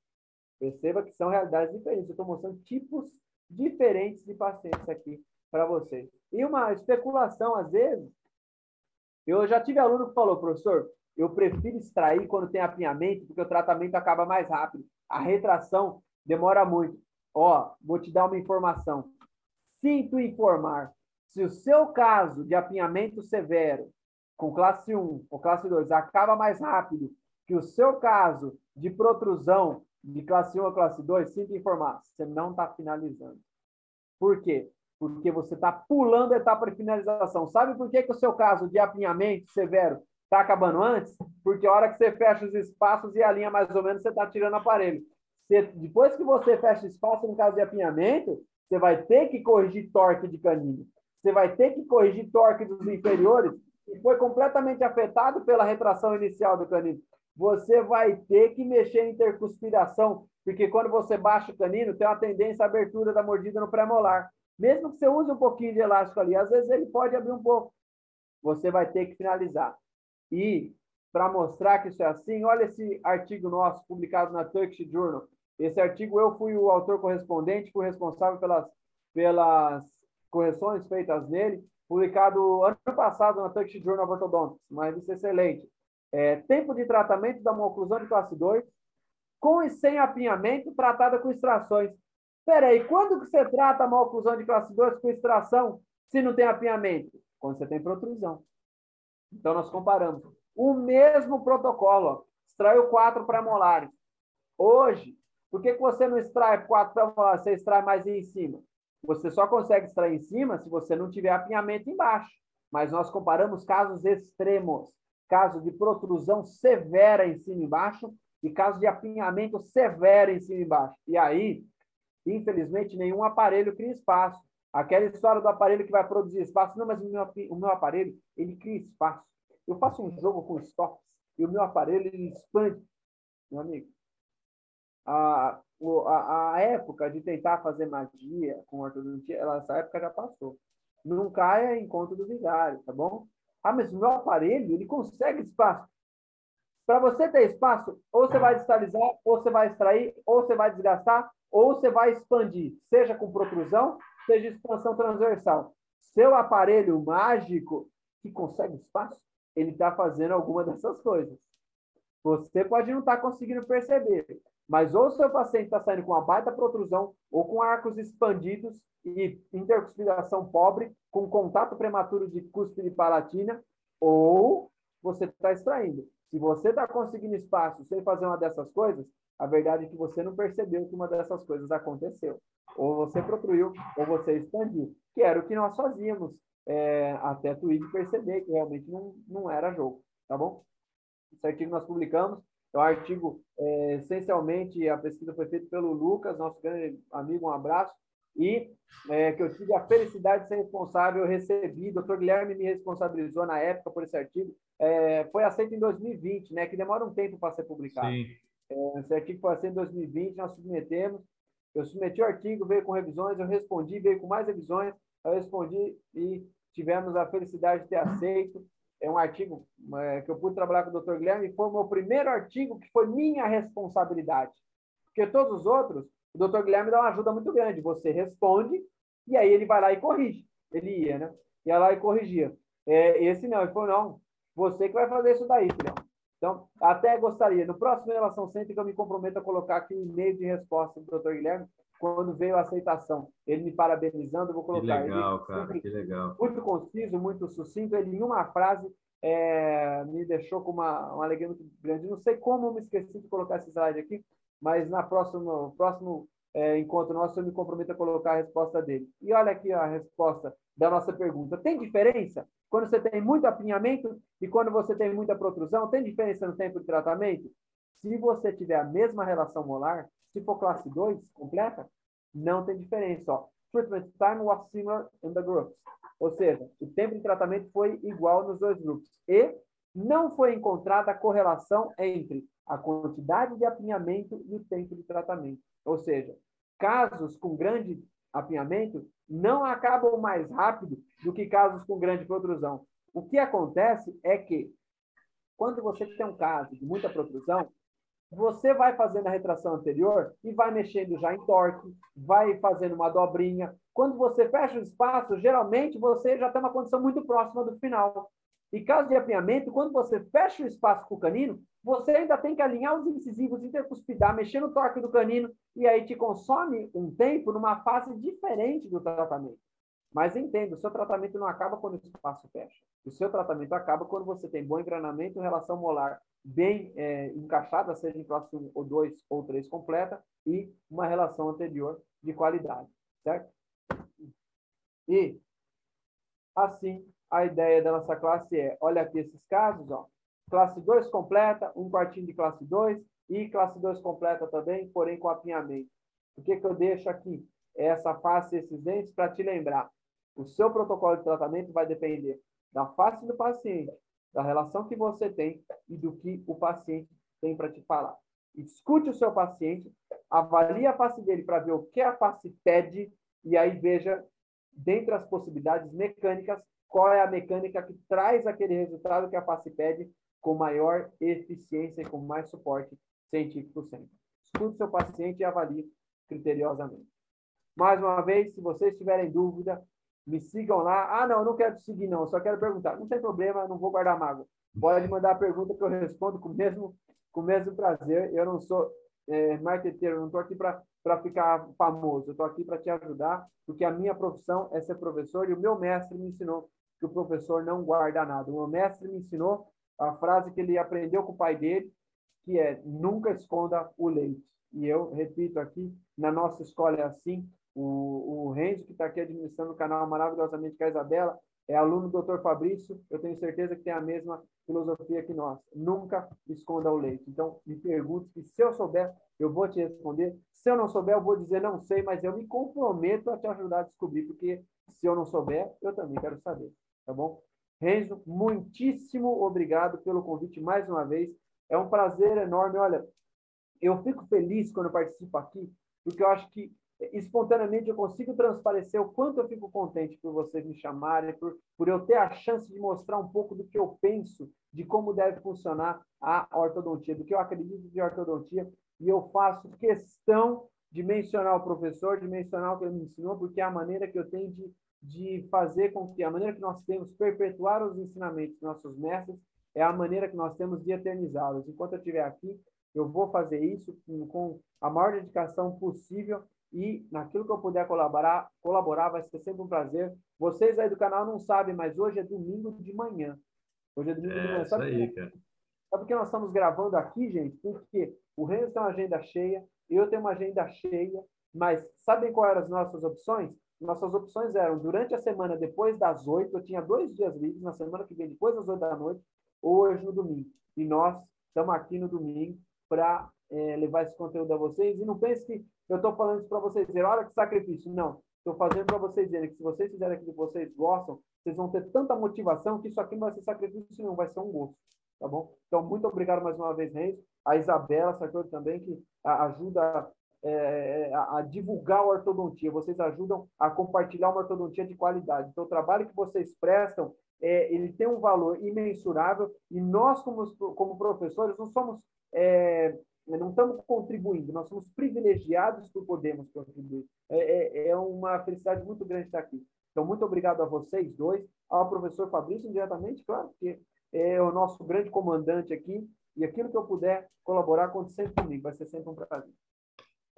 Perceba que são realidades diferentes. Eu estou mostrando tipos diferentes de pacientes aqui para vocês. E uma especulação, às vezes, eu já tive aluno que falou, professor, eu prefiro extrair quando tem apinhamento, porque o tratamento acaba mais rápido. A retração demora muito. Ó, vou te dar uma informação. Sinto informar. Se o seu caso de apinhamento severo com classe 1 ou classe 2 acaba mais rápido que o seu caso de protrusão de classe 1 a classe 2, sinto informar, você não está finalizando. Por quê? Porque você está pulando a etapa de finalização. Sabe por que, que o seu caso de apinhamento severo está acabando antes? Porque a hora que você fecha os espaços e a linha mais ou menos, você está tirando aparelho. Você, depois que você fecha espaço no caso de apinhamento, você vai ter que corrigir torque de canino. Você vai ter que corrigir torque dos inferiores, que foi completamente afetado pela retração inicial do canino você vai ter que mexer em intercuspiração, porque quando você baixa o canino, tem uma tendência à abertura da mordida no pré-molar. Mesmo que você use um pouquinho de elástico ali, às vezes ele pode abrir um pouco. Você vai ter que finalizar. E, para mostrar que isso é assim, olha esse artigo nosso, publicado na Turkish Journal. Esse artigo eu fui o autor correspondente, fui responsável pelas, pelas correções feitas nele, publicado ano passado na Turkish Journal of Orthodontics, uma revista excelente. É, tempo de tratamento da oclusão de classe 2, com e sem apinhamento, tratada com extrações. Peraí, quando que você trata a oclusão de classe 2 com extração se não tem apinhamento? Quando você tem protrusão. Então, nós comparamos. O mesmo protocolo, extraiu quatro pré-molares. Hoje, por que, que você não extrai quatro pré-molares, você extrai mais em cima? Você só consegue extrair em cima se você não tiver apinhamento embaixo. Mas nós comparamos casos extremos. Caso de protrusão severa em cima e embaixo e caso de apinhamento severo em cima e embaixo. E aí, infelizmente, nenhum aparelho cria espaço. Aquela história do aparelho que vai produzir espaço. Não, mas o meu, o meu aparelho, ele cria espaço. Eu faço um jogo com stops e o meu aparelho, ele expande. Meu amigo, a, a, a época de tentar fazer magia com ortodontia, essa época já passou. Não caia em conta do vigário, tá bom? Ah, mas o meu aparelho, ele consegue espaço. Para você ter espaço, ou você vai distalizar, ou você vai extrair, ou você vai desgastar, ou você vai expandir, seja com protrusão, seja expansão transversal. Seu aparelho mágico que consegue espaço, ele está fazendo alguma dessas coisas. Você pode não estar tá conseguindo perceber, mas ou seu paciente está saindo com uma baita protrusão, ou com arcos expandidos e intercuspidação pobre, com contato prematuro de cúspide palatina, ou você está extraindo. Se você está conseguindo espaço sem fazer uma dessas coisas, a verdade é que você não percebeu que uma dessas coisas aconteceu. Ou você protruiu, ou você expandiu, que era o que nós fazíamos é, até Twitch perceber que realmente não, não era jogo, tá bom? Esse artigo nós publicamos, é um artigo, é, essencialmente, a pesquisa foi feita pelo Lucas, nosso grande amigo, um abraço, e é, que eu tive a felicidade de ser responsável, eu recebi, o doutor Guilherme me responsabilizou na época por esse artigo, é, foi aceito em 2020, né, que demora um tempo para ser publicado. Sim. É, esse artigo foi aceito em 2020, nós submetemos, eu submeti o artigo, veio com revisões, eu respondi, veio com mais revisões, eu respondi e tivemos a felicidade de ter aceito. É um artigo é, que eu pude trabalhar com o Dr. Guilherme, foi o meu primeiro artigo que foi minha responsabilidade. Porque todos os outros, o Dr. Guilherme dá uma ajuda muito grande. Você responde e aí ele vai lá e corrige. Ele ia, né? Ia lá e corrigia. É, esse não, ele falou, não, você que vai fazer isso daí, filhão. Então, até gostaria, no próximo Relação Cêntrica, eu me comprometo a colocar aqui um e-mail de resposta do Dr. Guilherme, quando veio a aceitação, ele me parabenizando, eu vou colocar. Que legal, ele, cara, que legal. Muito conciso, muito sucinto, ele em uma frase é, me deixou com uma, uma alegria muito grande. Não sei como eu me esqueci de colocar esse slide aqui, mas na próxima, próximo é, encontro nosso eu me comprometo a colocar a resposta dele. E olha aqui a resposta da nossa pergunta. Tem diferença quando você tem muito apinhamento e quando você tem muita protrusão? Tem diferença no tempo de tratamento? Se você tiver a mesma relação molar, se for classe 2 completa, não tem diferença. Ó. Treatment time was similar in the groups. Ou seja, o tempo de tratamento foi igual nos dois grupos. E não foi encontrada correlação entre a quantidade de apinhamento e o tempo de tratamento. Ou seja, casos com grande apinhamento não acabam mais rápido do que casos com grande protrusão. O que acontece é que, quando você tem um caso de muita protrusão, você vai fazendo a retração anterior e vai mexendo já em torque, vai fazendo uma dobrinha. Quando você fecha o espaço, geralmente você já tem uma condição muito próxima do final. E caso de apinhamento, quando você fecha o espaço com o canino, você ainda tem que alinhar os incisivos, intercuspidar, mexer no torque do canino, e aí te consome um tempo numa fase diferente do tratamento. Mas entenda, o seu tratamento não acaba quando o espaço fecha. O seu tratamento acaba quando você tem bom engranamento, relação molar bem é, encaixada, seja em 1 ou 2 ou 3 completa, e uma relação anterior de qualidade, certo? E, assim, a ideia da nossa classe é, olha aqui esses casos, ó, classe 2 completa, um quartinho de classe 2, e classe 2 completa também, porém com apinhamento. O que, que eu deixo aqui? É essa face e esses dentes para te lembrar. O seu protocolo de tratamento vai depender da face do paciente, da relação que você tem e do que o paciente tem para te falar. Escute o seu paciente, avalie a face dele para ver o que a face pede e aí veja, dentre as possibilidades mecânicas, qual é a mecânica que traz aquele resultado que a face pede com maior eficiência e com mais suporte científico sempre. Escute seu paciente e avalie criteriosamente. Mais uma vez, se vocês tiverem dúvida, Me sigam lá. Ah, não, não quero seguir, não. Só quero perguntar. Não tem problema, não vou guardar mágoa. Pode mandar a pergunta que eu respondo com o mesmo, com o mesmo prazer. Eu não sou é, marqueteiro, eu não estou aqui para ficar famoso. Eu estou aqui para te ajudar, porque a minha profissão é ser professor e o meu mestre me ensinou que o professor não guarda nada. O meu mestre me ensinou a frase que ele aprendeu com o pai dele, que é nunca esconda o leite. E eu repito aqui, na nossa escola é assim, o, o Renzo, que está aqui administrando o canal maravilhosamente com a Isabela, é aluno do Dr. Fabrício, eu tenho certeza que tem a mesma filosofia que nós. Nunca esconda o leite. Então, me pergunte que se eu souber, eu vou te responder. Se eu não souber, eu vou dizer não sei, mas eu me comprometo a te ajudar a descobrir, porque se eu não souber, eu também quero saber, tá bom? Renzo, muitíssimo obrigado pelo convite mais uma vez. É um prazer enorme. Olha, eu fico feliz quando participo aqui, porque eu acho que espontaneamente eu consigo transparecer o quanto eu fico contente por vocês me chamarem, por, por eu ter a chance de mostrar um pouco do que eu penso, de como deve funcionar a ortodontia, do que eu acredito de ortodontia, e eu faço questão de mencionar o professor, de mencionar o que ele me ensinou, porque é a maneira que eu tenho de, de fazer com que, a maneira que nós temos perpetuar os ensinamentos dos nossos mestres, é a maneira que nós temos de eternizá-los. Enquanto eu estiver aqui, eu vou fazer isso com, com a maior dedicação possível e naquilo que eu puder colaborar, colaborar vai ser sempre um prazer. Vocês aí do canal não sabem, mas hoje é domingo de manhã. Hoje é domingo é, de manhã. Sabe, aí, cara. Sabe por que nós estamos gravando aqui, gente? Porque o Renzo tem uma agenda cheia, eu tenho uma agenda cheia, mas sabem quais eram as nossas opções? Nossas opções eram, durante a semana, depois das oito, eu tinha dois dias livres, na semana que vem, depois das oito da noite, ou hoje no domingo. E nós estamos aqui no domingo para é, levar esse conteúdo a vocês. E não pense que eu estou falando isso para vocês dizer, olha que sacrifício. Não, estou fazendo para vocês dizerem que se vocês fizerem aquilo que vocês gostam, vocês vão ter tanta motivação que isso aqui não vai ser sacrifício, não vai ser um gosto. Tá bom? Então, muito obrigado mais uma vez, Reis. A Isabela Sartori também, que ajuda é, a, divulgar a ortodontia. Vocês ajudam a compartilhar uma ortodontia de qualidade. Então, o trabalho que vocês prestam, é, ele tem um valor imensurável e nós, como, como professores, não somos é, não estamos contribuindo, nós somos privilegiados por podermos contribuir. É, é, é, uma felicidade muito grande estar aqui. Então, muito obrigado a vocês dois, ao professor Fabrício, diretamente, claro, porque é o nosso grande comandante aqui, e aquilo que eu puder colaborar, conte sempre comigo, vai ser sempre um prazer.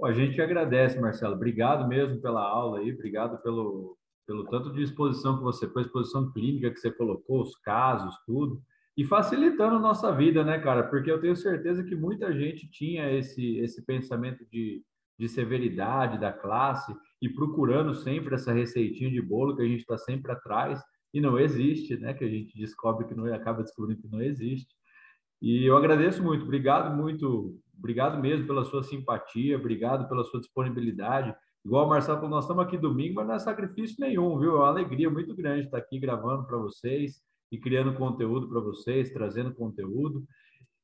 A gente agradece, Marcelo. Obrigado mesmo pela aula aí, obrigado pelo, pelo tanto de exposição que você fez, exposição clínica que você colocou, os casos, tudo e facilitando a nossa vida, né, cara? Porque eu tenho certeza que muita gente tinha esse, esse pensamento de, de severidade da classe e procurando sempre essa receitinha de bolo que a gente está sempre atrás e não existe, né? Que a gente descobre que não acaba descobrindo que não existe. E eu agradeço muito, obrigado muito, obrigado mesmo pela sua simpatia, obrigado pela sua disponibilidade. Igual o Marcelo, nós estamos aqui domingo, mas não é sacrifício nenhum, viu? É uma alegria muito grande estar aqui gravando para vocês e criando conteúdo para vocês, trazendo conteúdo.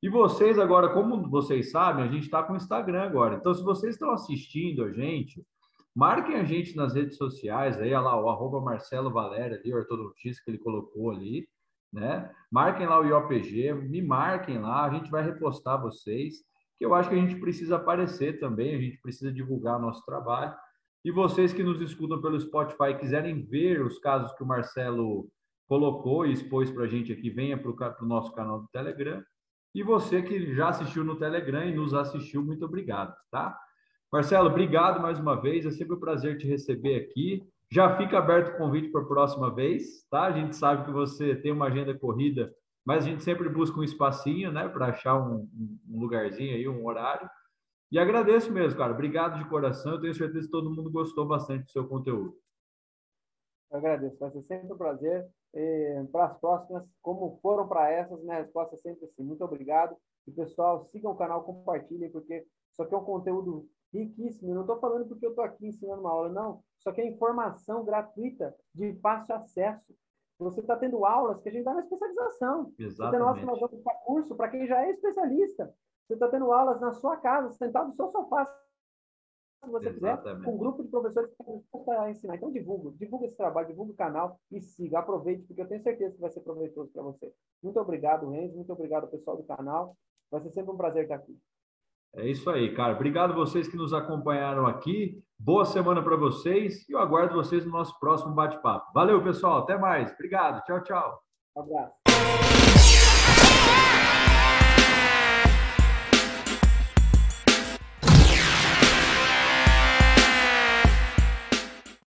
E vocês agora, como vocês sabem, a gente está com o Instagram agora. Então, se vocês estão assistindo a gente, marquem a gente nas redes sociais, aí, olha lá, o arroba Marcelo Valéria ali, o ortodontista que ele colocou ali, né? Marquem lá o IOPG, me marquem lá, a gente vai repostar vocês, que eu acho que a gente precisa aparecer também, a gente precisa divulgar nosso trabalho. E vocês que nos escutam pelo Spotify quiserem ver os casos que o Marcelo colocou e expôs para a gente aqui, venha para o nosso canal do Telegram. E você que já assistiu no Telegram e nos assistiu, muito obrigado, tá? Marcelo, obrigado mais uma vez. É sempre um prazer te receber aqui. Já fica aberto o convite para a próxima vez, tá? A gente sabe que você tem uma agenda corrida, mas a gente sempre busca um espacinho, né, para achar um, um, lugarzinho aí, um horário. E agradeço mesmo, cara. Obrigado de coração. Eu tenho certeza que todo mundo gostou bastante do seu conteúdo. Eu agradeço. Vai ser sempre um prazer para as próximas, como foram para essas, minha resposta é sempre assim. Muito obrigado. E, pessoal, sigam o canal, compartilhem, porque isso aqui é um conteúdo riquíssimo. Eu não estou falando porque eu estou aqui ensinando uma aula, não. Isso aqui é informação gratuita, de fácil acesso. Você está tendo aulas que a gente dá na especialização. Exatamente. Você está damos para curso, para quem já é especialista. Você está tendo aulas na sua casa, sentado no seu sofá, se você Exatamente. quiser, com um grupo de professores que estão dispostos a ensinar. Então, divulga, divulga esse trabalho, divulga o canal e siga, aproveite, porque eu tenho certeza que vai ser proveitoso para você. Muito obrigado, Renzo, muito obrigado, pessoal do canal. Vai ser sempre um prazer estar aqui. É isso aí, cara. Obrigado vocês que nos acompanharam aqui. Boa semana para vocês e eu aguardo vocês no nosso próximo bate-papo. Valeu, pessoal. Até mais. Obrigado. Tchau, tchau. Um abraço.